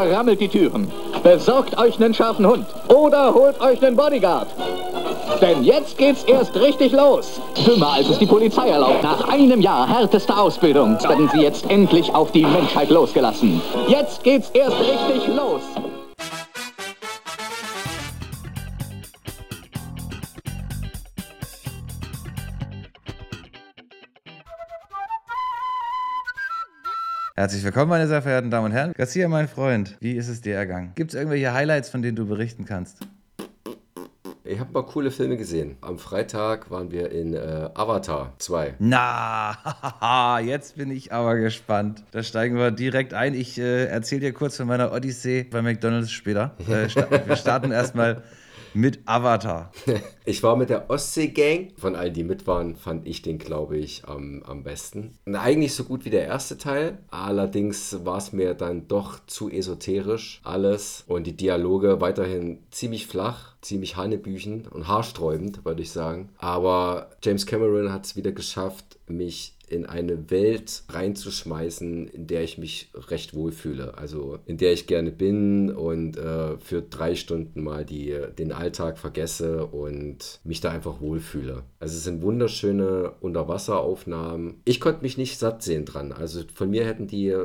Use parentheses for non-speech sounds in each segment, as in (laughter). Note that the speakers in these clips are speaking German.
verrammelt die Türen. Besorgt euch einen scharfen Hund oder holt euch einen Bodyguard. Denn jetzt geht's erst richtig los. Dümmer als es die Polizei erlaubt. Nach einem Jahr härtester Ausbildung werden sie jetzt endlich auf die Menschheit losgelassen. Jetzt geht's erst richtig los. Herzlich willkommen, meine sehr verehrten Damen und Herren. Garcia, mein Freund, wie ist es dir ergangen? Gibt es irgendwelche Highlights, von denen du berichten kannst? Ich habe mal coole Filme gesehen. Am Freitag waren wir in äh, Avatar 2. Na, (laughs) jetzt bin ich aber gespannt. Da steigen wir direkt ein. Ich äh, erzähle dir kurz von meiner Odyssee bei McDonalds später. Äh, sta (laughs) wir starten erstmal mit Avatar. (laughs) Ich war mit der Ostsee-Gang. Von all die mit waren, fand ich den, glaube ich, am, am besten. Und eigentlich so gut wie der erste Teil. Allerdings war es mir dann doch zu esoterisch alles. Und die Dialoge weiterhin ziemlich flach, ziemlich hanebüchen und haarsträubend, würde ich sagen. Aber James Cameron hat es wieder geschafft, mich in eine Welt reinzuschmeißen, in der ich mich recht wohl fühle. Also in der ich gerne bin und äh, für drei Stunden mal die, den Alltag vergesse und mich da einfach wohlfühle. Also es sind wunderschöne Unterwasseraufnahmen. Ich konnte mich nicht satt sehen dran. Also von mir hätten die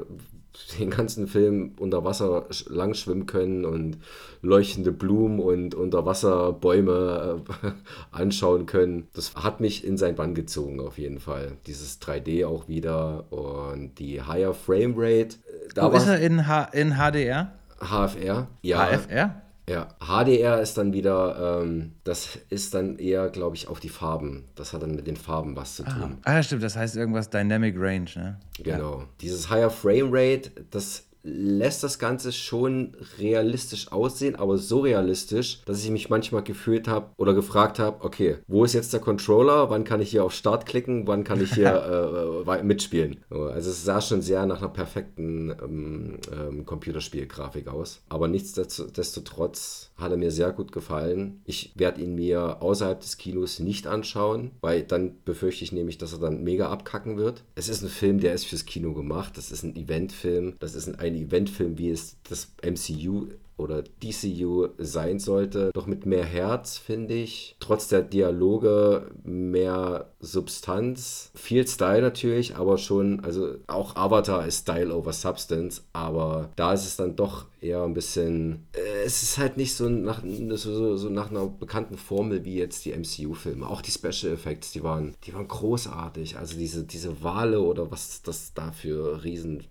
(laughs) den ganzen Film unter Wasser lang schwimmen können und leuchtende Blumen und Unterwasserbäume äh, (laughs) anschauen können. Das hat mich in sein Bann gezogen auf jeden Fall. Dieses 3D auch wieder und die Higher Frame Rate. Äh, da Wo ist er in, H in HDR? HFR, ja. HFR? Ja, HDR ist dann wieder, ähm, das ist dann eher, glaube ich, auf die Farben. Das hat dann mit den Farben was zu ah. tun. Ah, ah stimmt, das heißt irgendwas Dynamic Range, ne? Genau. Ja. Dieses Higher Frame Rate, das lässt das Ganze schon realistisch aussehen, aber so realistisch, dass ich mich manchmal gefühlt habe oder gefragt habe, okay, wo ist jetzt der Controller? Wann kann ich hier auf Start klicken? Wann kann ich hier (laughs) äh, mitspielen? Also es sah schon sehr nach einer perfekten ähm, ähm, Computerspielgrafik aus. Aber nichtsdestotrotz hat er mir sehr gut gefallen. Ich werde ihn mir außerhalb des Kinos nicht anschauen, weil dann befürchte ich nämlich, dass er dann mega abkacken wird. Es ist ein Film, der ist fürs Kino gemacht. Das ist ein Eventfilm. Das ist ein Eventfilm, wie es das MCU oder DCU sein sollte. Doch mit mehr Herz, finde ich. Trotz der Dialoge mehr Substanz. Viel Style natürlich, aber schon, also auch Avatar ist Style over Substance, aber da ist es dann doch eher ein bisschen, äh, es ist halt nicht so nach, so, so nach einer bekannten Formel wie jetzt die MCU-Filme. Auch die Special Effects, die waren, die waren großartig. Also diese, diese Wale oder was das da für riesen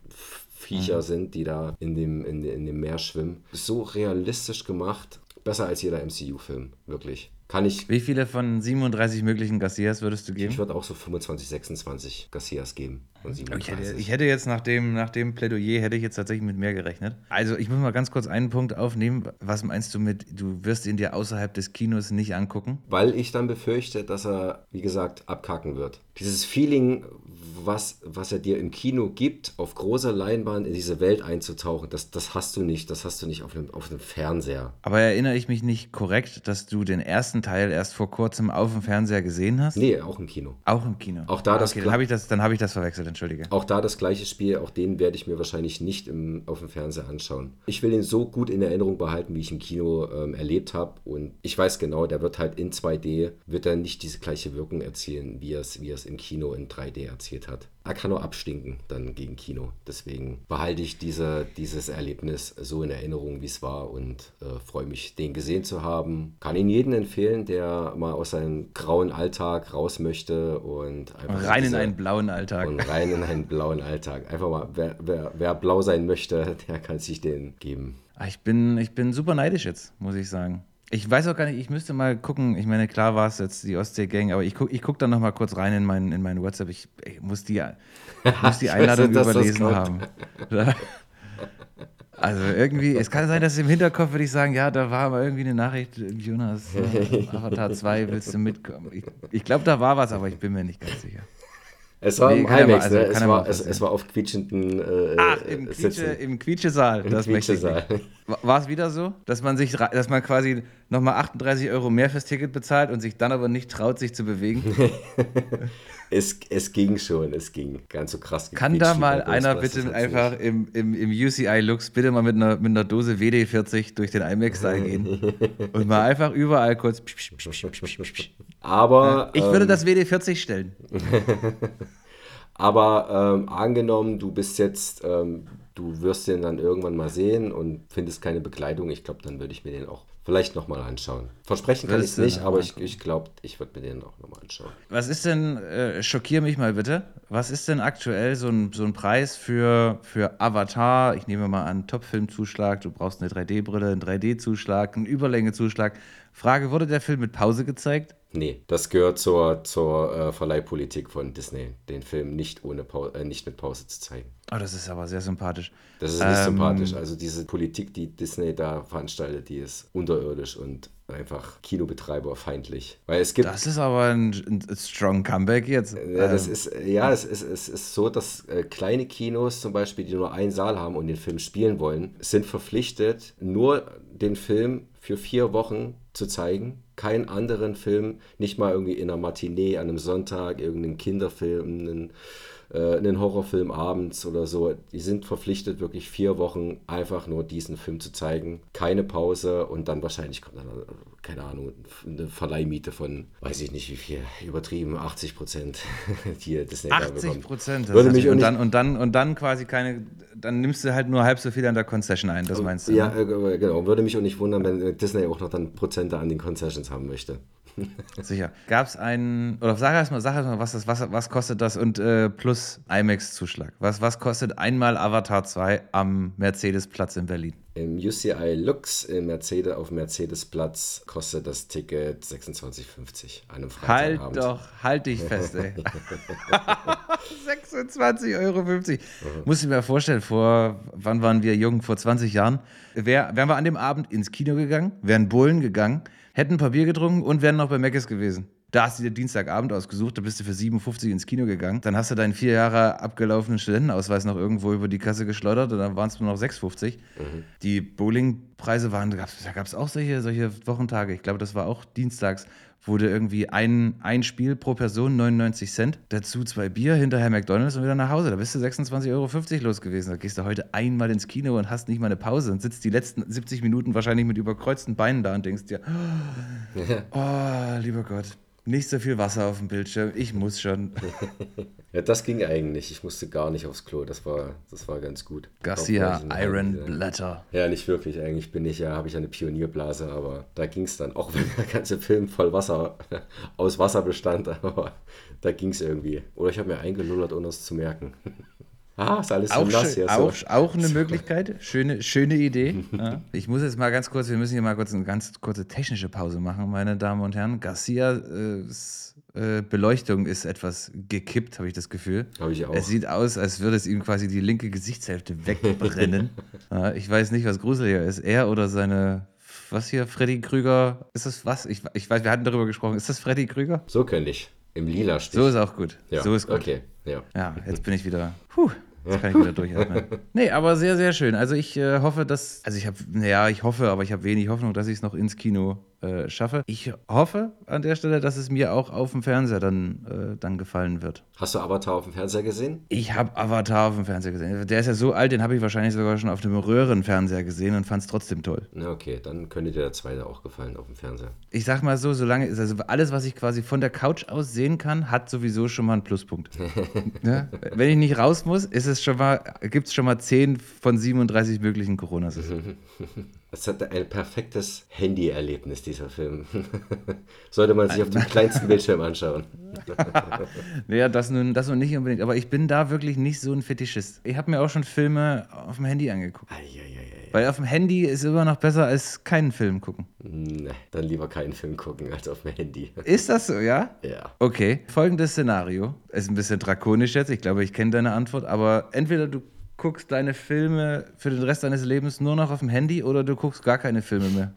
Viecher mhm. sind, die da in dem, in, in dem Meer schwimmen. So realistisch gemacht. Besser als jeder MCU-Film, wirklich. Kann ich. Wie viele von 37 möglichen Garcias würdest du geben? Ich würde auch so 25, 26 Garcias geben. Ich hätte, ich hätte, jetzt nach dem, nach dem Plädoyer hätte ich jetzt tatsächlich mit mehr gerechnet. Also ich muss mal ganz kurz einen Punkt aufnehmen. Was meinst du mit, du wirst ihn dir außerhalb des Kinos nicht angucken? Weil ich dann befürchte, dass er, wie gesagt, abkacken wird. Dieses Feeling, was, was er dir im Kino gibt, auf großer Leinwand in diese Welt einzutauchen, das, das hast du nicht. Das hast du nicht auf einem, auf einem Fernseher. Aber erinnere ich mich nicht korrekt, dass du den ersten Teil erst vor kurzem auf dem Fernseher gesehen hast? Nee, auch im Kino. Auch im Kino. Auch da ah, das okay, dann habe ich, das, hab ich das verwechselt, entschuldige. Auch da das gleiche Spiel, auch den werde ich mir wahrscheinlich nicht im, auf dem Fernseher anschauen. Ich will ihn so gut in Erinnerung behalten, wie ich im Kino ähm, erlebt habe. Und ich weiß genau, der wird halt in 2D, wird er nicht diese gleiche Wirkung erzielen, wie er es, wie er es im Kino in 3D erzielt hat er kann nur abstinken dann gegen Kino. Deswegen behalte ich diese, dieses Erlebnis so in Erinnerung, wie es war und äh, freue mich, den gesehen zu haben. Kann ihn jedem empfehlen, der mal aus seinem grauen Alltag raus möchte und einfach rein diese, in einen blauen Alltag. Und rein in einen blauen Alltag. Einfach mal, wer, wer, wer blau sein möchte, (laughs) der kann sich den geben. Ah, ich bin, ich bin super neidisch jetzt, muss ich sagen. Ich weiß auch gar nicht, ich müsste mal gucken. Ich meine, klar war es jetzt die Ostsee-Gang, aber ich gucke ich guck dann noch mal kurz rein in meinen, in meinen WhatsApp. Ich, ich muss die, ich muss die (laughs) Einladung weiß, überlesen haben. (laughs) Also irgendwie, es kann sein, dass im Hinterkopf würde ich sagen, ja, da war aber irgendwie eine Nachricht, Jonas, äh, (laughs) Avatar 2, willst du mitkommen? Ich, ich glaube, da war was, aber ich bin mir nicht ganz sicher. Es war Nee, im IMAX, also ne? es, war, es, es war auf quietschenden äh, Ach, im, Quietsche, Sitzen. im Quietschesaal. Im das möchte ich Quietschesaal. War es wieder so, dass man sich, dass man quasi nochmal 38 Euro mehr fürs Ticket bezahlt und sich dann aber nicht traut, sich zu bewegen? (laughs) Es, es ging schon, es ging. Ganz so krass. Kann da mal einer bitte einfach nicht. im, im, im UCI Lux bitte mal mit einer, mit einer Dose WD-40 durch den IMAX-Saal gehen (laughs) und mal einfach überall kurz. psch, psch, psch, Aber, Ich würde ähm, das WD-40 stellen. (laughs) aber ähm, angenommen, du bist jetzt, ähm, du wirst den dann irgendwann mal sehen und findest keine Bekleidung, ich glaube, dann würde ich mir den auch vielleicht nochmal anschauen. Versprechen kann ich es nicht, aber ich, ich glaube, ich würde mir den auch nochmal anschauen. Was ist denn, äh, schockier mich mal bitte, was ist denn aktuell so ein, so ein Preis für, für Avatar? Ich nehme mal an, Top-Film-Zuschlag, du brauchst eine 3D-Brille, einen 3D-Zuschlag, einen Überlänge-Zuschlag. Frage, wurde der Film mit Pause gezeigt? Nee, das gehört zur, zur äh, Verleihpolitik von Disney, den Film nicht, ohne Pau äh, nicht mit Pause zu zeigen. Oh, das ist aber sehr sympathisch. Das ist nicht Ähm, sympathisch. Also diese Politik, die Disney da veranstaltet, die ist unterirdisch und einfach Kinobetreiberfeindlich. Weil es gibt Das ist aber ein, ein strong Comeback jetzt. Ja, das Ähm, ist, ja es, ist, es ist so, dass äh, kleine Kinos zum Beispiel, die nur einen Saal haben und den Film spielen wollen, sind verpflichtet, nur den Film für vier Wochen zu zeigen. Keinen anderen Film, nicht mal irgendwie in einer Matinee an einem Sonntag, irgendeinen Kinderfilm, einen, äh, einen Horrorfilm abends oder so. Die sind verpflichtet, wirklich vier Wochen einfach nur diesen Film zu zeigen. Keine Pause und dann wahrscheinlich kommt dann, keine Ahnung, eine Verleihmiete von, weiß ich nicht wie viel, übertrieben, 80 Prozent, (laughs) die Disney da 80 bekommt. Prozent. Würde mich und, nicht- dann, und, dann, und dann quasi keine, dann nimmst du halt nur halb so viel an der Concession ein, das meinst du? Ja, ne? äh, genau. Würde mich auch nicht wundern, wenn Disney auch noch dann Prozente an den Concessions haben möchte. (laughs) Sicher. Gab es einen, oder sag erst mal, sag erst mal, was, das, was, was kostet das und äh, plus IMAX-Zuschlag? Was, was kostet einmal Avatar 2 am Mercedes-Platz in Berlin? Im UCI Lux im Mercedes, auf Mercedes-Platz kostet das Ticket 26,50 an einem Halt doch, halt dich fest, ey. (laughs) 26,50 Euro. Muss ich mir vorstellen, vor, wann waren wir jung? Vor 20 Jahren. Wär, wären wir an dem Abend ins Kino gegangen, wären Bullen gegangen, hätten ein paar Bier getrunken und wären noch bei Meckes gewesen. Da hast du dir Dienstagabend ausgesucht, da bist du für 57 ins Kino gegangen. Dann hast du deinen vier Jahre abgelaufenen Studentenausweis noch irgendwo über die Kasse geschleudert und dann waren es nur noch 6,50. Die Bowlingpreise waren, da gab es auch solche, solche Wochentage. Ich glaube, das war auch dienstags, wurde irgendwie ein, ein Spiel pro Person 99 Cent, dazu zwei Bier, hinterher McDonalds und wieder nach Hause. Da bist du 26,50 Euro los gewesen. Da gehst du heute einmal ins Kino und hast nicht mal eine Pause und sitzt die letzten 70 Minuten wahrscheinlich mit überkreuzten Beinen da und denkst dir, oh, lieber Gott, nicht so viel Wasser auf dem Bildschirm, ich muss schon. (laughs) Ja, das ging eigentlich. Ich musste gar nicht aufs Klo. Das war, das war ganz gut. Garcia Iron Blätter. Ja, nicht wirklich. Eigentlich bin ich ja, habe ich eine Pionierblase, aber da ging es dann. Auch (laughs) wenn der ganze Film voll Wasser, aus Wasser bestand, (laughs) aber da ging es irgendwie. Oder ich habe mir eingelullert, ohne es zu merken. Ah, ist alles so Auch, nass hier. So. auch, auch eine Möglichkeit. Schöne, schöne Idee. (laughs) Ja. Ich muss jetzt mal ganz kurz, wir müssen hier mal kurz eine ganz kurze technische Pause machen, meine Damen und Herren. Garcias äh, Beleuchtung ist etwas gekippt, habe ich das Gefühl. Habe ich auch. Es sieht aus, als würde es ihm quasi die linke Gesichtshälfte wegbrennen. (laughs) ja, ich weiß nicht, was gruseliger ist. Er oder seine, was hier, Freddy Krüger? Ist das was? Ich, ich weiß, wir hatten darüber gesprochen. Ist das Freddy Krüger? So könnte ich. Im lila Stich. So ist auch gut. ja. So ist gut. Okay, ja. Ja, jetzt bin ich wieder. Puh, jetzt kann ich wieder durchatmen. (laughs) Nee, aber sehr, sehr schön. Also ich äh, hoffe, dass. Also ich habe, naja, ich hoffe, aber ich habe wenig Hoffnung, dass ich es noch ins Kino äh, schaffe. Ich hoffe an der Stelle, dass es mir auch auf dem Fernseher dann, äh, dann gefallen wird. Hast du Avatar auf dem Fernseher gesehen? Ich habe Avatar auf dem Fernseher gesehen. Der ist ja so alt, den habe ich wahrscheinlich sogar schon auf dem Röhrenfernseher gesehen und fand es trotzdem toll. Na, okay, dann könnte dir der zweite auch gefallen auf dem Fernseher. Ich sag mal so, solange also alles, was ich quasi von der Couch aus sehen kann, hat sowieso schon mal einen Pluspunkt. ja? (laughs) Wenn ich nicht raus muss, ist es schon mal, gibt es schon mal 10 von 37 möglichen Corona-Saisons. (laughs) Es hat ein perfektes Handy-Erlebnis, dieser Film. (laughs) Sollte man sich auf dem kleinsten (laughs) Bildschirm anschauen. (laughs) Naja, das nun, das nun nicht unbedingt, aber ich bin da wirklich nicht so ein Fetischist. Ich habe mir auch schon Filme auf dem Handy angeguckt. Eieiei. Weil auf dem Handy ist immer noch besser als keinen Film gucken. Ne, dann lieber keinen Film gucken als auf dem Handy. Ist das so, ja? Ja. Okay, folgendes Szenario. Ist ein bisschen drakonisch jetzt, ich glaube, ich kenne deine Antwort, aber entweder du guckst deine Filme für den Rest deines Lebens nur noch auf dem Handy oder du guckst gar keine Filme mehr.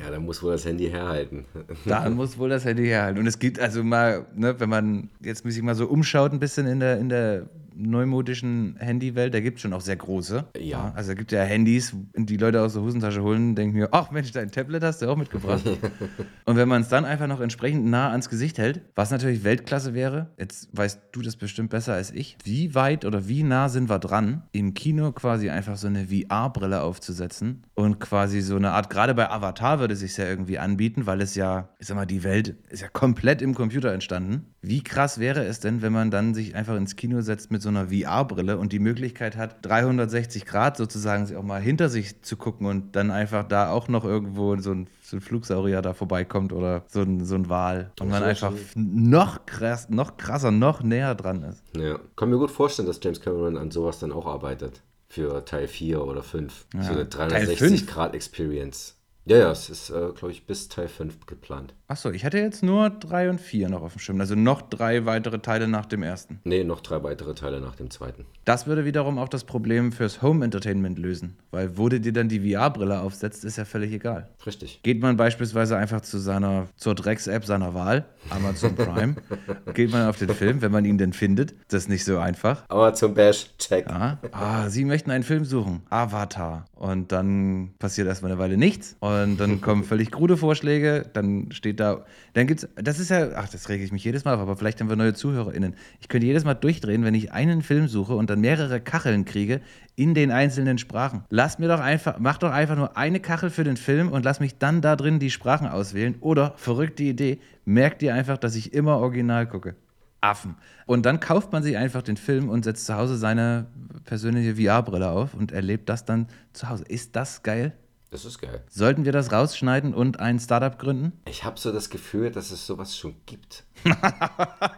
Ja, dann muss wohl das Handy herhalten. (laughs) Da muss wohl das Handy herhalten. Und es gibt also mal, ne, wenn man jetzt sich mal so umschaut, ein bisschen in der, in der neumodischen Handywelt, da gibt es schon auch sehr große. Ja. Also da gibt ja Handys, die Leute aus der Hosentasche holen, denken mir, ach Mensch, dein Tablet hast du auch mitgebracht. (laughs) und wenn man es dann einfach noch entsprechend nah ans Gesicht hält, was natürlich Weltklasse wäre, jetzt weißt du das bestimmt besser als ich, wie weit oder wie nah sind wir dran, im Kino quasi einfach so eine VR-Brille aufzusetzen und quasi so eine Art, gerade bei Avatar würde es sich ja irgendwie anbieten, weil es ja, ich sag mal, die Welt ist ja komplett im Computer entstanden. Wie krass wäre es denn, wenn man dann sich einfach ins Kino setzt mit so einer VR-Brille und die Möglichkeit hat, 360 Grad sozusagen sich auch mal hinter sich zu gucken und dann einfach da auch noch irgendwo so ein, so ein Flugsaurier da vorbeikommt oder so ein, so ein Wal und man einfach noch, krass, noch krasser, noch näher dran ist. Ja, kann mir gut vorstellen, dass James Cameron an sowas dann auch arbeitet. Für Teil 4 oder 5. Ja. So eine Teil 360-Grad-Experience. Ja, ja, es ist, äh, glaube ich, bis Teil 5 geplant. Achso, ich hatte jetzt nur drei und vier noch auf dem Schirm. Also noch drei weitere Teile nach dem ersten. Nee, noch drei weitere Teile nach dem zweiten. Das würde wiederum auch das Problem fürs Home Entertainment lösen. Weil wo du dir dann die VR-Brille aufsetzt, ist ja völlig egal. Richtig. Geht man beispielsweise einfach zu seiner, zur Drecks-App seiner Wahl, Amazon Prime, (laughs) geht man auf den Film, wenn man ihn denn findet. Das ist nicht so einfach. Aber zum Bash, check. Ja. Ah, Sie möchten einen Film suchen. Avatar. Und dann passiert erstmal eine Weile nichts. Und dann (laughs) kommen völlig krude Vorschläge. Dann steht da, dann gibt's, das ist ja, ach, das rege ich mich jedes Mal auf, aber vielleicht haben wir neue ZuhörerInnen. Ich könnte jedes Mal durchdrehen, wenn ich einen Film suche und dann mehrere Kacheln kriege in den einzelnen Sprachen. Lass mir doch einfach, mach doch einfach nur eine Kachel für den Film und lass mich dann da drin die Sprachen auswählen. Oder, verrückte Idee, merk dir einfach, dass ich immer original gucke. Affen. Und dann kauft man sich einfach den Film und setzt zu Hause seine persönliche VR-Brille auf und erlebt das dann zu Hause. Ist das geil? Das ist geil. Sollten wir das rausschneiden und ein Startup gründen? Ich habe so das Gefühl, dass es sowas schon gibt. (laughs)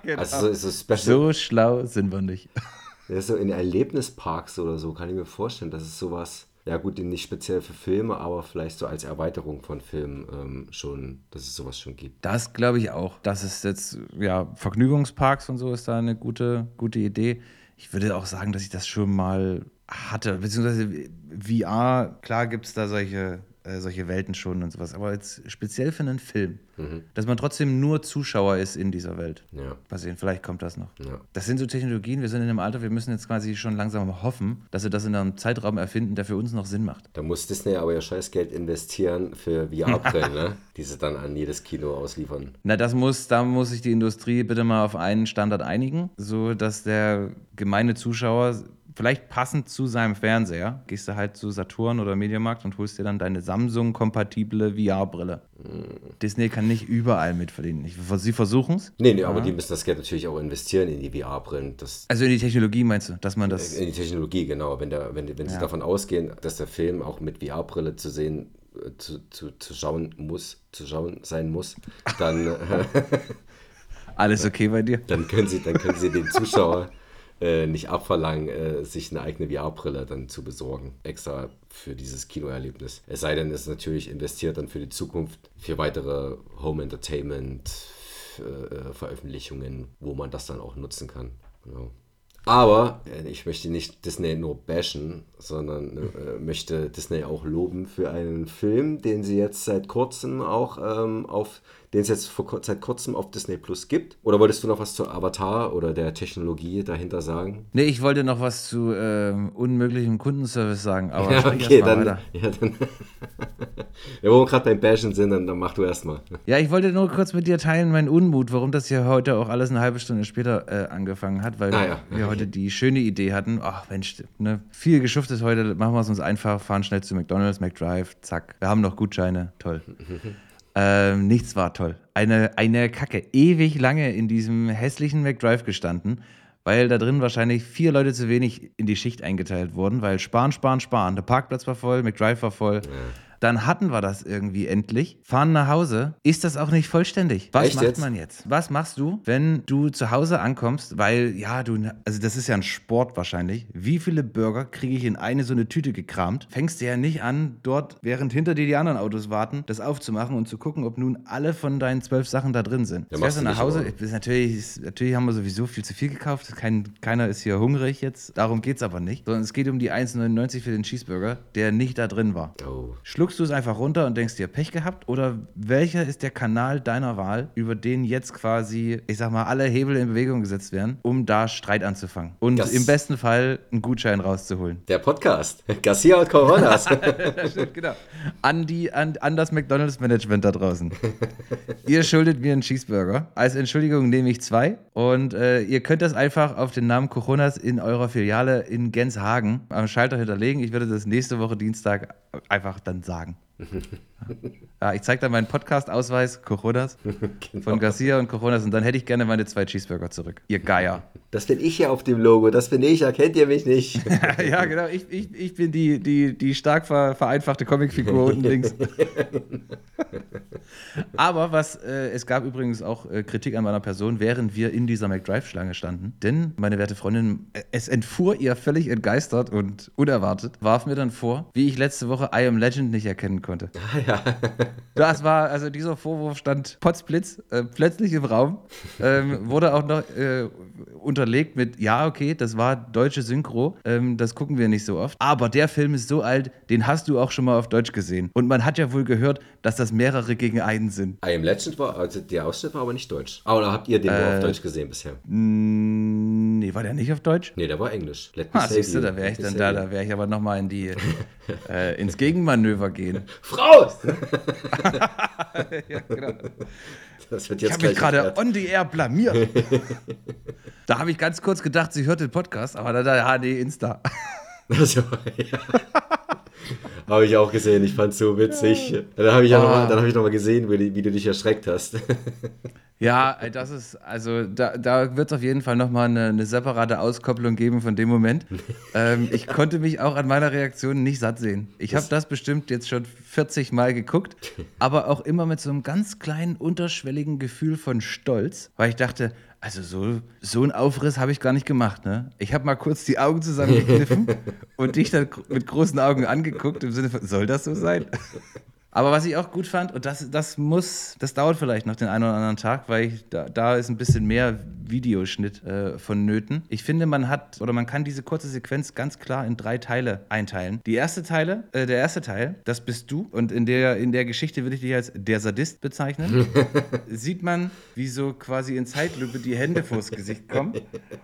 Genau. Also so, so So schlau sind wir nicht. (laughs) Ja, so in Erlebnisparks oder so kann ich mir vorstellen, dass es sowas, ja gut, nicht speziell für Filme, aber vielleicht so als Erweiterung von Filmen ähm, schon, dass es sowas schon gibt. Das glaube ich auch. Das ist jetzt, ja, Vergnügungsparks und so ist da eine gute, gute Idee. Ich würde auch sagen, dass ich das schon mal hatte. Beziehungsweise VR, klar gibt es da solche, äh, solche Welten schon und sowas. Aber jetzt speziell für einen Film, dass man trotzdem nur Zuschauer ist in dieser Welt. Ja. Mal sehen, vielleicht kommt das noch. Ja. Das sind so Technologien, wir sind in einem Alter, wir müssen jetzt quasi schon langsam hoffen, dass wir das in einem Zeitraum erfinden, der für uns noch Sinn macht. Da muss Disney aber ja scheiß Geld investieren für VR-Brillen, (laughs) ne? die sie dann an jedes Kino ausliefern. Na, das muss, da muss sich die Industrie bitte mal auf einen Standard einigen, so dass der gemeine Zuschauer vielleicht passend zu seinem Fernseher, gehst du halt zu Saturn oder Mediamarkt und holst dir dann deine Samsung-kompatible VR-Brille. Disney kann nicht überall mitverdienen. Sie versuchen es. Nee, nee, aber die müssen das Geld natürlich auch investieren in die VR-Brillen. Also in die Technologie meinst du, dass man das. in die Technologie, genau. Wenn, der, wenn, wenn sie Ja. davon ausgehen, dass der Film auch mit VR-Brille zu sehen, äh, zu, zu, zu schauen muss, zu schauen sein muss, dann, äh, (laughs) Alles okay bei dir? (laughs) dann, können sie, dann können sie den Zuschauer äh, nicht abverlangen, äh, sich eine eigene VR-Brille dann zu besorgen, extra für dieses Kinoerlebnis. Es sei denn, es ist natürlich investiert dann für die Zukunft, für weitere Home Entertainment äh, Veröffentlichungen, wo man das dann auch nutzen kann. Genau. Aber äh, ich möchte nicht Disney nur bashen, sondern äh, möchte Disney auch loben für einen Film, den sie jetzt seit kurzem auch ähm, auf, den es jetzt vor, seit kurzem auf Disney Plus gibt. Oder wolltest du noch was zu Avatar oder der Technologie dahinter sagen? Nee, ich wollte noch was zu ähm, unmöglichem Kundenservice sagen, aber Ja, okay, dann. weiter. (laughs) Ja, dann (laughs) ja, wo wir gerade beim Bashen sind, dann, dann mach du erstmal. (laughs) Ja, ich wollte nur kurz mit dir teilen, meinen Unmut, warum das hier heute auch alles eine halbe Stunde später äh, angefangen hat, weil Ah, ja. wir heute die schöne Idee hatten. Ach Mensch, ne, viel geschuftet heute, machen wir es uns einfach, fahren schnell zu McDonalds, McDrive, zack. Wir haben noch Gutscheine, toll. Ähm, nichts war toll. Eine, eine Kacke. Ewig lange in diesem hässlichen McDrive gestanden, weil da drin wahrscheinlich vier Leute zu wenig in die Schicht eingeteilt wurden, weil sparen, sparen, sparen. Der Parkplatz war voll, McDrive war voll. Dann hatten wir das irgendwie endlich, fahren nach Hause, ist das auch nicht vollständig. Was Echt macht jetzt? man jetzt? Was machst du, wenn du zu Hause ankommst, weil, ja, du, also das ist ja ein Sport wahrscheinlich. Wie viele Burger kriege ich in eine so eine Tüte gekramt? Fängst du ja nicht an, dort, während hinter dir die anderen Autos warten, das aufzumachen und zu gucken, ob nun alle von deinen zwölf Sachen da drin sind. Ja, fährst du nach Hause, ist natürlich, ist, natürlich haben wir sowieso viel zu viel gekauft. Kein, keiner ist hier hungrig jetzt. Darum geht es aber nicht. Sondern es geht um die 1,99 für den Cheeseburger, der nicht da drin war. Oh. Schluckst du es einfach runter und denkst dir Pech gehabt? Oder welcher ist der Kanal deiner Wahl, über den jetzt quasi, ich sag mal, alle Hebel in Bewegung gesetzt werden, um da Streit anzufangen? Und Das- im besten Fall einen Gutschein rauszuholen. Der Podcast. (laughs) Garcia und Coronas. (laughs) genau. An, die, an, an das McDonalds-Management da draußen. (laughs) ihr schuldet mir einen Cheeseburger. Als Entschuldigung nehme ich zwei. Und äh, ihr könnt das einfach auf den Namen Coronas in eurer Filiale in Genshagen am Schalter hinterlegen. Ich werde das nächste Woche Dienstag einfach dann sagen sagen. (laughs) ja, ich zeige dann meinen Podcast-Ausweis, Coronas, (laughs) von Garcia und Coronas. Und dann hätte ich gerne meine zwei Cheeseburger zurück. Ihr Geier. Das bin ich ja auf dem Logo. Das bin ich. Erkennt ihr mich nicht? (laughs) ja, genau. Ich, ich, ich bin die, die, die stark ver, vereinfachte Comicfigur unten links. (laughs) Aber was, äh, es gab übrigens auch äh, Kritik an meiner Person, während wir in dieser McDrive-Schlange standen. Denn meine werte Freundin, äh, es entfuhr ihr völlig entgeistert und unerwartet, warf mir dann vor, wie ich letzte Woche I Am Legend nicht erkennen konnte. Ah, ja. (laughs) Das war, also dieser Vorwurf stand potzblitz äh, plötzlich im Raum, ähm, wurde auch noch äh, unterlegt mit, ja, okay, das war deutsche Synchro, ähm, das gucken wir nicht so oft. Aber der Film ist so alt, den hast du auch schon mal auf Deutsch gesehen. Und man hat ja wohl gehört, dass das mehrere gegen einen sind. I Am Legend war, also der Ausschnitt war aber nicht deutsch. Aber da habt ihr den nur Äh. auf Deutsch gesehen bisher? Nee, war der nicht auf Deutsch? Nee, der war Englisch. Let Ah, siehst du, da wäre ich dann da, da wäre ich aber nochmal in die, (laughs) äh, ins Gegenmanöver gehen. (laughs) Frau! (laughs) ja, genau. Das wird Ich jetzt habe mich gerade on the air blamiert. da habe ich ganz kurz gedacht, sie hört den Podcast, aber dann, ja, nee, Insta. Also, ja. Habe ich auch gesehen, ich fand's so witzig. Dann habe ich ja Ah. noch mal, dann habe ich noch mal gesehen, wie, wie du dich erschreckt hast. Ja, äh, das ist, also da, da wird es auf jeden Fall nochmal eine, eine separate Auskopplung geben von dem Moment. (laughs) ähm, ich konnte mich auch an meiner Reaktion nicht satt sehen. Ich habe das bestimmt jetzt schon 40 Mal geguckt, (laughs) aber auch immer mit so einem ganz kleinen, unterschwelligen Gefühl von Stolz, weil ich dachte, also so, so einen Aufriss habe ich gar nicht gemacht. Ne? Ich habe mal kurz die Augen zusammengekniffen (laughs) und dich dann mit großen Augen angeguckt im Sinne von, soll das so sein? Aber was ich auch gut fand, und das, das muss, das dauert vielleicht noch den einen oder anderen Tag, weil ich, da, da ist ein bisschen mehr Videoschnitt äh, vonnöten. Ich finde, man hat oder man kann diese kurze Sequenz ganz klar in drei Teile einteilen. Die erste Teile, äh, der erste Teil, das bist du, und in der, in der Geschichte würde ich dich als der Sadist bezeichnen. (laughs) Sieht man, wie so quasi in Zeitlupe die Hände vors Gesicht kommen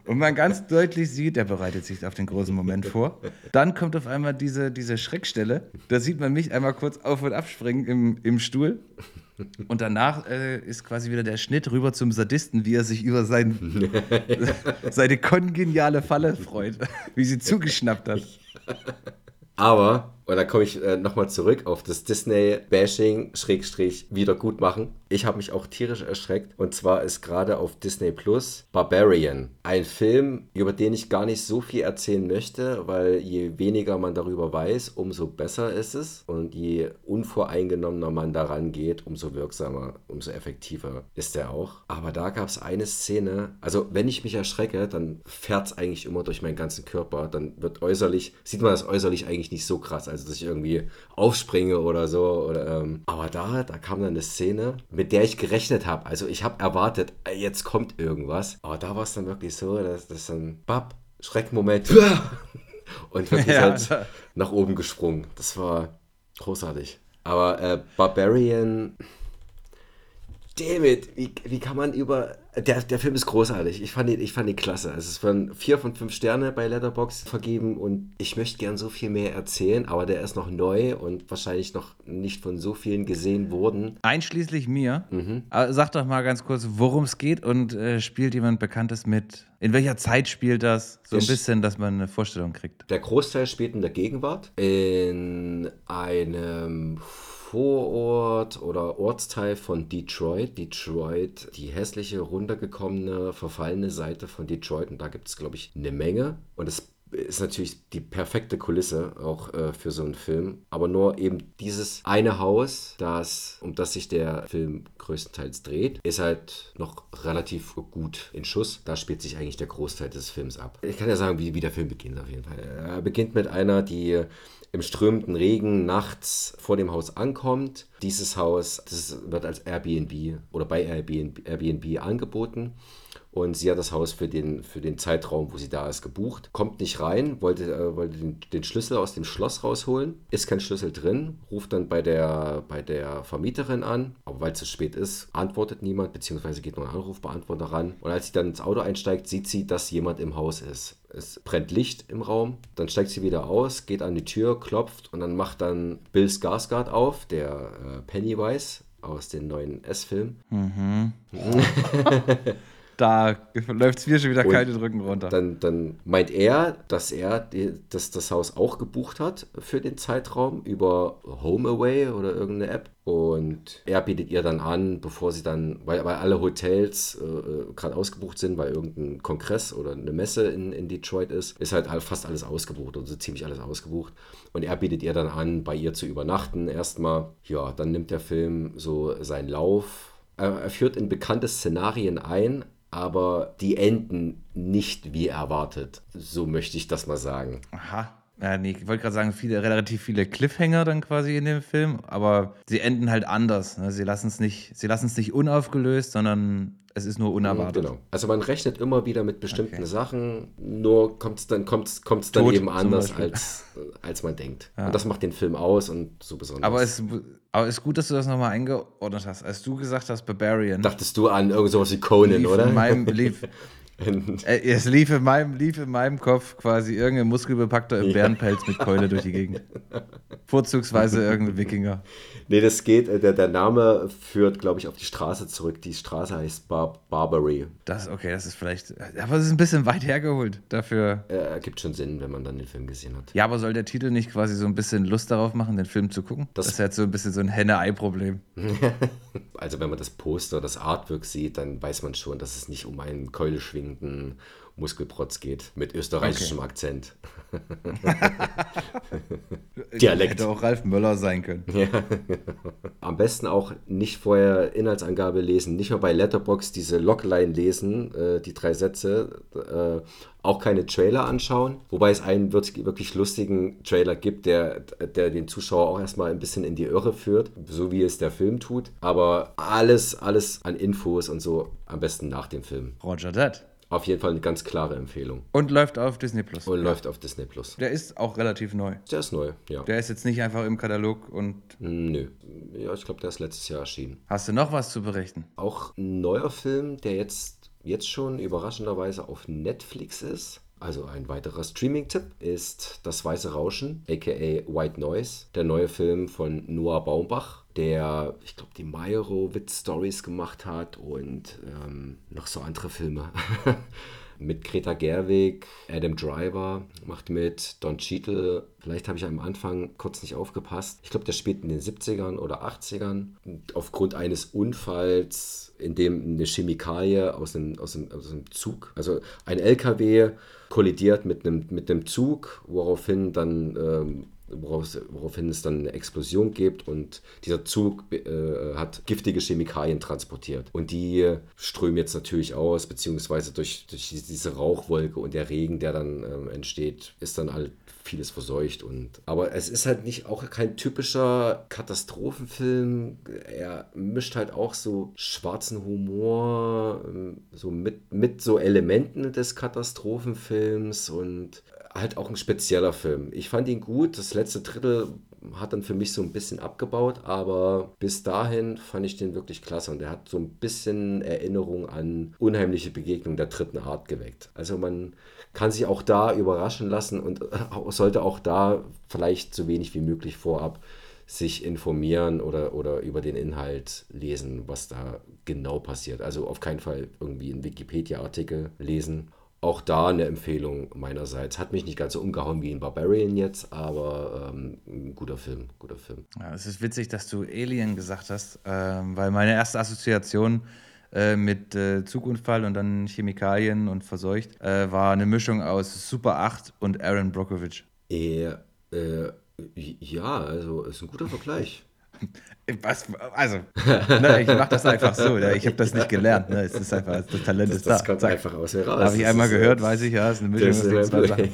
und man ganz deutlich sieht, er bereitet sich auf den großen Moment vor. Dann kommt auf einmal diese, diese Schreckstelle. Da sieht man mich einmal kurz auf und abspringen im, im Stuhl. Und danach äh, ist quasi wieder der Schnitt rüber zum Sadisten, wie er sich über sein, (laughs) seine kongeniale Falle freut, wie sie zugeschnappt hat. Aber, und da komme ich äh, nochmal zurück auf das Disney-Bashing, Schrägstrich, Wiedergutmachen. Ich habe mich auch tierisch erschreckt. Und zwar ist gerade auf Disney Plus Barbarian. Ein Film, über den ich gar nicht so viel erzählen möchte, weil je weniger man darüber weiß, umso besser ist es. Und je unvoreingenommener man daran geht, umso wirksamer, umso effektiver ist er auch. Aber da gab es eine Szene, also wenn ich mich erschrecke, dann fährt es eigentlich immer durch meinen ganzen Körper. Dann wird äußerlich, sieht man das äußerlich eigentlich nicht so krass, also dass ich irgendwie aufspringe oder so. Oder, ähm, aber da, da kam dann eine Szene, mit der ich gerechnet habe. Also ich habe erwartet, jetzt kommt irgendwas. Aber da war es dann wirklich so, dass das dann, bap, Schreckmoment. (laughs) Und wirklich (laughs) Ja, halt da- nach oben gesprungen. Das war großartig. Aber äh, Barbarian, David, wie, wie kann man über. Der, der Film ist großartig. Ich fand ihn, ich fand ihn klasse. Es ist von vier von fünf Sterne bei Letterbox vergeben und ich möchte gern so viel mehr erzählen, aber der ist noch neu und wahrscheinlich noch nicht von so vielen gesehen worden. Einschließlich mir. Aber sag doch mal ganz kurz, worum es geht und äh, spielt jemand Bekanntes mit? In welcher Zeit spielt das? So ein bisschen, dass man eine Vorstellung kriegt. Der Großteil spielt in der Gegenwart. In einem Vorort oder Ortsteil von Detroit. Detroit, die hässliche, runtergekommene, verfallene Seite von Detroit. Und da gibt es, glaube ich, eine Menge. Und es ist natürlich die perfekte Kulisse auch äh, für so einen Film. Aber nur eben dieses eine Haus, das, um das sich der Film größtenteils dreht, ist halt noch relativ gut in Schuss. Da spielt sich eigentlich der Großteil des Films ab. Ich kann ja sagen, wie, wie der Film beginnt auf jeden Fall. Er beginnt mit einer, die im strömenden Regen nachts vor dem Haus ankommt. Dieses Haus das wird als Airbnb oder bei Airbnb, Airbnb angeboten und sie hat das Haus für den, für den Zeitraum, wo sie da ist, gebucht. Kommt nicht rein, wollte, äh, wollte den, den, Schlüssel aus dem Schloss rausholen, ist kein Schlüssel drin, ruft dann bei der, bei der Vermieterin an, aber weil es zu spät ist, antwortet niemand, beziehungsweise geht nur ein Anrufbeantworter ran. Und als sie dann ins Auto einsteigt, sieht sie, dass jemand im Haus ist. Es brennt Licht im Raum, dann steigt sie wieder aus, geht an die Tür, klopft und dann macht dann Bill Skarsgård auf, der äh, Pennywise aus den neuen S-Filmen. Mhm. (laughs) da läuft es mir schon wieder und kalte Drücken runter. Dann, dann meint er, dass er die, dass das Haus auch gebucht hat für den Zeitraum über HomeAway oder irgendeine App. Und er bietet ihr dann an, bevor sie dann, weil, weil alle Hotels äh, äh gerade ausgebucht sind, weil irgendein Kongress oder eine Messe in, in Detroit ist, ist halt fast alles ausgebucht und so ziemlich alles ausgebucht. Und er bietet ihr dann an, bei ihr zu übernachten erstmal. Ja, dann nimmt der Film so seinen Lauf. Er führt in bekannte Szenarien ein, aber die enden nicht wie erwartet. So möchte ich das mal sagen. Aha. Ja, nee, ich wollte gerade sagen, viele, relativ viele Cliffhanger dann quasi in dem Film, aber sie enden halt anders. Ne? Sie lassen es nicht, nicht unaufgelöst, sondern es ist nur unerwartet. Genau. Also man rechnet immer wieder mit bestimmten okay. Sachen, nur kommt es dann, kommt's, kommt's dann eben anders, als, als man denkt. Ja. Und das macht den Film aus und so besonders. Aber es aber ist gut, dass du das nochmal eingeordnet hast. Als du gesagt hast, Barbarian. Dachtest du an irgend sowas wie Conan, oder? In meinem, (laughs) lief, äh, es lief in, meinem, lief in meinem Kopf quasi irgendein muskelbepackter im Bärenpelz mit Keule durch die Gegend. Vorzugsweise irgendein Wikinger. Nee, das geht, äh, der, der Name führt, glaube ich, auf die Straße zurück. Die Straße heißt Bar Barbary. Das, okay, das ist vielleicht, aber es ist ein bisschen weit hergeholt dafür. Äh, ergibt schon Sinn, wenn man dann den Film gesehen hat. Ja, aber soll der Titel nicht quasi so ein bisschen Lust darauf machen, den Film zu gucken? Das, das ist jetzt so ein bisschen so ein Henne-Ei-Problem. (laughs) also wenn man das Poster, das Artwork sieht, dann weiß man schon, dass es nicht um einen Keule schwingenden Muskelprotz geht mit österreichischem okay. Akzent. (laughs) (laughs) Dialekt. Hätte auch Ralf Möller sein können. Ja. Am besten auch nicht vorher Inhaltsangabe lesen, nicht mal bei Letterbox diese Logline lesen, äh, die drei Sätze, äh, auch keine Trailer anschauen, wobei es einen wirklich lustigen Trailer gibt, der, der den Zuschauer auch erstmal ein bisschen in die Irre führt, so wie es der Film tut. Aber alles, alles an Infos und so am besten nach dem Film. Roger that. Auf jeden Fall eine ganz klare Empfehlung. Und läuft auf Disney Plus. Und ja. läuft auf Disney Plus. Der ist auch relativ neu. Der ist neu, ja. Der ist jetzt nicht einfach im Katalog und. Nö. Ja, ich glaube, der ist letztes Jahr erschienen. Hast du noch was zu berichten? Auch ein neuer Film, der jetzt, jetzt schon überraschenderweise auf Netflix ist. Also ein weiterer Streaming-Tipp ist Das Weiße Rauschen, aka White Noise, der neue Film von Noah Baumbach, der, ich glaube, die Meyerowitz-Stories gemacht hat und ähm, noch so andere Filme. (laughs) mit Greta Gerwig, Adam Driver, macht mit Don Cheadle. Vielleicht habe ich am Anfang kurz nicht aufgepasst. Ich glaube, der spielt in den 70ern oder 80ern. Und aufgrund eines Unfalls, in dem eine Chemikalie aus einem, aus einem, aus einem Zug, also ein LKW kollidiert mit einem, mit einem Zug, woraufhin dann ähm, woraus, woraufhin es dann eine Explosion gibt und dieser Zug äh, hat giftige Chemikalien transportiert. Und die strömen jetzt natürlich aus, beziehungsweise durch, durch diese Rauchwolke und der Regen, der dann ähm, entsteht, ist dann halt vieles verseucht. Und, aber es ist halt nicht auch kein typischer Katastrophenfilm. Er mischt halt auch so schwarzen Humor, ähm, so mit, mit so Elementen des Katastrophenfilms und halt auch ein spezieller Film. Ich fand ihn gut. Das letzte Drittel hat dann für mich so ein bisschen abgebaut, aber bis dahin fand ich den wirklich klasse und er hat so ein bisschen Erinnerung an unheimliche Begegnungen der dritten Art geweckt. Also man kann sich auch da überraschen lassen und (laughs) sollte auch da vielleicht so wenig wie möglich vorab sich informieren oder, oder über den Inhalt lesen, was da genau passiert. Also auf keinen Fall irgendwie einen Wikipedia-Artikel lesen auch da eine Empfehlung meinerseits. Hat mich nicht ganz so umgehauen wie in Barbarian jetzt, aber ähm, ein guter Film, guter Film. Ja, es ist witzig, dass du Alien gesagt hast, ähm, weil meine erste Assoziation äh, mit äh, Zugunfall und dann Chemikalien und verseucht, äh, war eine Mischung aus Super 8 und Aaron Brockovich. Äh, äh, ja, also ist ein guter Vergleich. (laughs) Was, also, ne, ich mache das einfach so. Ne? Ich habe das nicht gelernt. Ne? Es ist einfach, das Talent Das, ist das da. kommt Zack. einfach aus mir raus. Habe ich Das einmal gehört, äh, weiß ich, ja, ist eine Mischung das ist ein.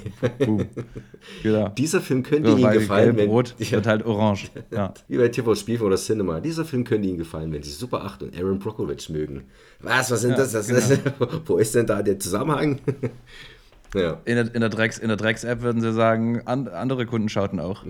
Genau. (laughs) Dieser Film könnte So, Ihnen gefallen, gelb, wenn. rot (laughs) Ja, wird halt orange. Ja. wie bei TV Spiel oder Cinema. Dieser Film könnte Ihnen gefallen, wenn Sie Super 8 und Aaron Brockovich mögen. Was, was sind Ja, das? das genau. ist, wo ist denn da der Zusammenhang? ja. In der, in der Drecks, in der Drecks-App würden sie sagen, an, andere Kunden schauten auch.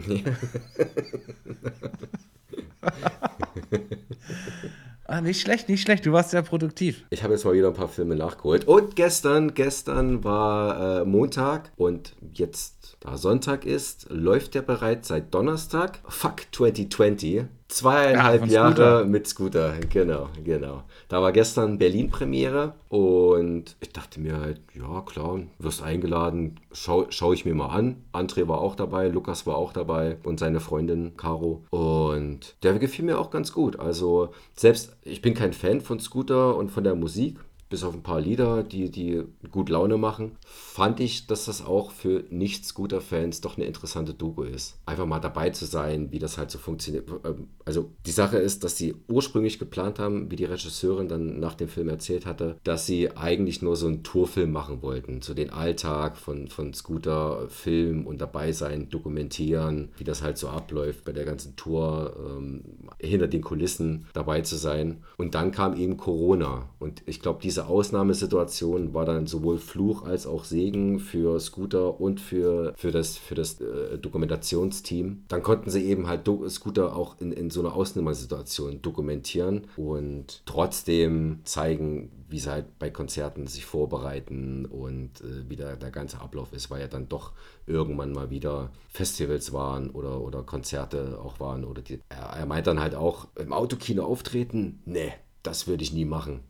(laughs) ah, nicht schlecht, nicht schlecht. Du warst sehr produktiv. Ich habe jetzt mal wieder ein paar Filme nachgeholt. Und gestern, gestern war äh, Montag und jetzt, da Sonntag ist, läuft der bereits seit Donnerstag. Fuck 2020. Zweieinhalb Ja, Jahre mit Scooter. Genau, genau. Da war gestern Berlin-Premiere und ich dachte mir halt, ja klar, wirst eingeladen, schau, schau ich mir mal an. André war auch dabei, Lukas war auch dabei und seine Freundin Caro. Und der gefiel mir auch ganz gut. Also selbst, ich bin kein Fan von Scooter und von der Musik, bis auf ein paar Lieder, die, die gut Laune machen, fand ich, dass das auch für Nicht-Scooter-Fans doch eine interessante Doku ist. Einfach mal dabei zu sein, wie das halt so funktioniert. Ähm, Also die Sache ist, dass sie ursprünglich geplant haben, wie die Regisseurin dann nach dem Film erzählt hatte, dass sie eigentlich nur so einen Tourfilm machen wollten. So den Alltag von, von Scooter filmen und dabei sein, dokumentieren, wie das halt so abläuft bei der ganzen Tour, ähm, hinter den Kulissen dabei zu sein. Und dann kam eben Corona. Und ich glaube, diese Ausnahmesituation war dann sowohl Fluch als auch Segen für Scooter und für, für das, für das äh, Dokumentationsteam. Dann konnten sie eben halt Do Scooter auch in, in so einer Ausnahmesituation dokumentieren und trotzdem zeigen, wie sie halt bei Konzerten sich vorbereiten und äh, wie der, der ganze Ablauf ist, weil ja dann doch irgendwann mal wieder Festivals waren oder, oder Konzerte auch waren. Oder die, er, er meint dann halt auch, im Autokino auftreten? Nee, das würde ich nie machen.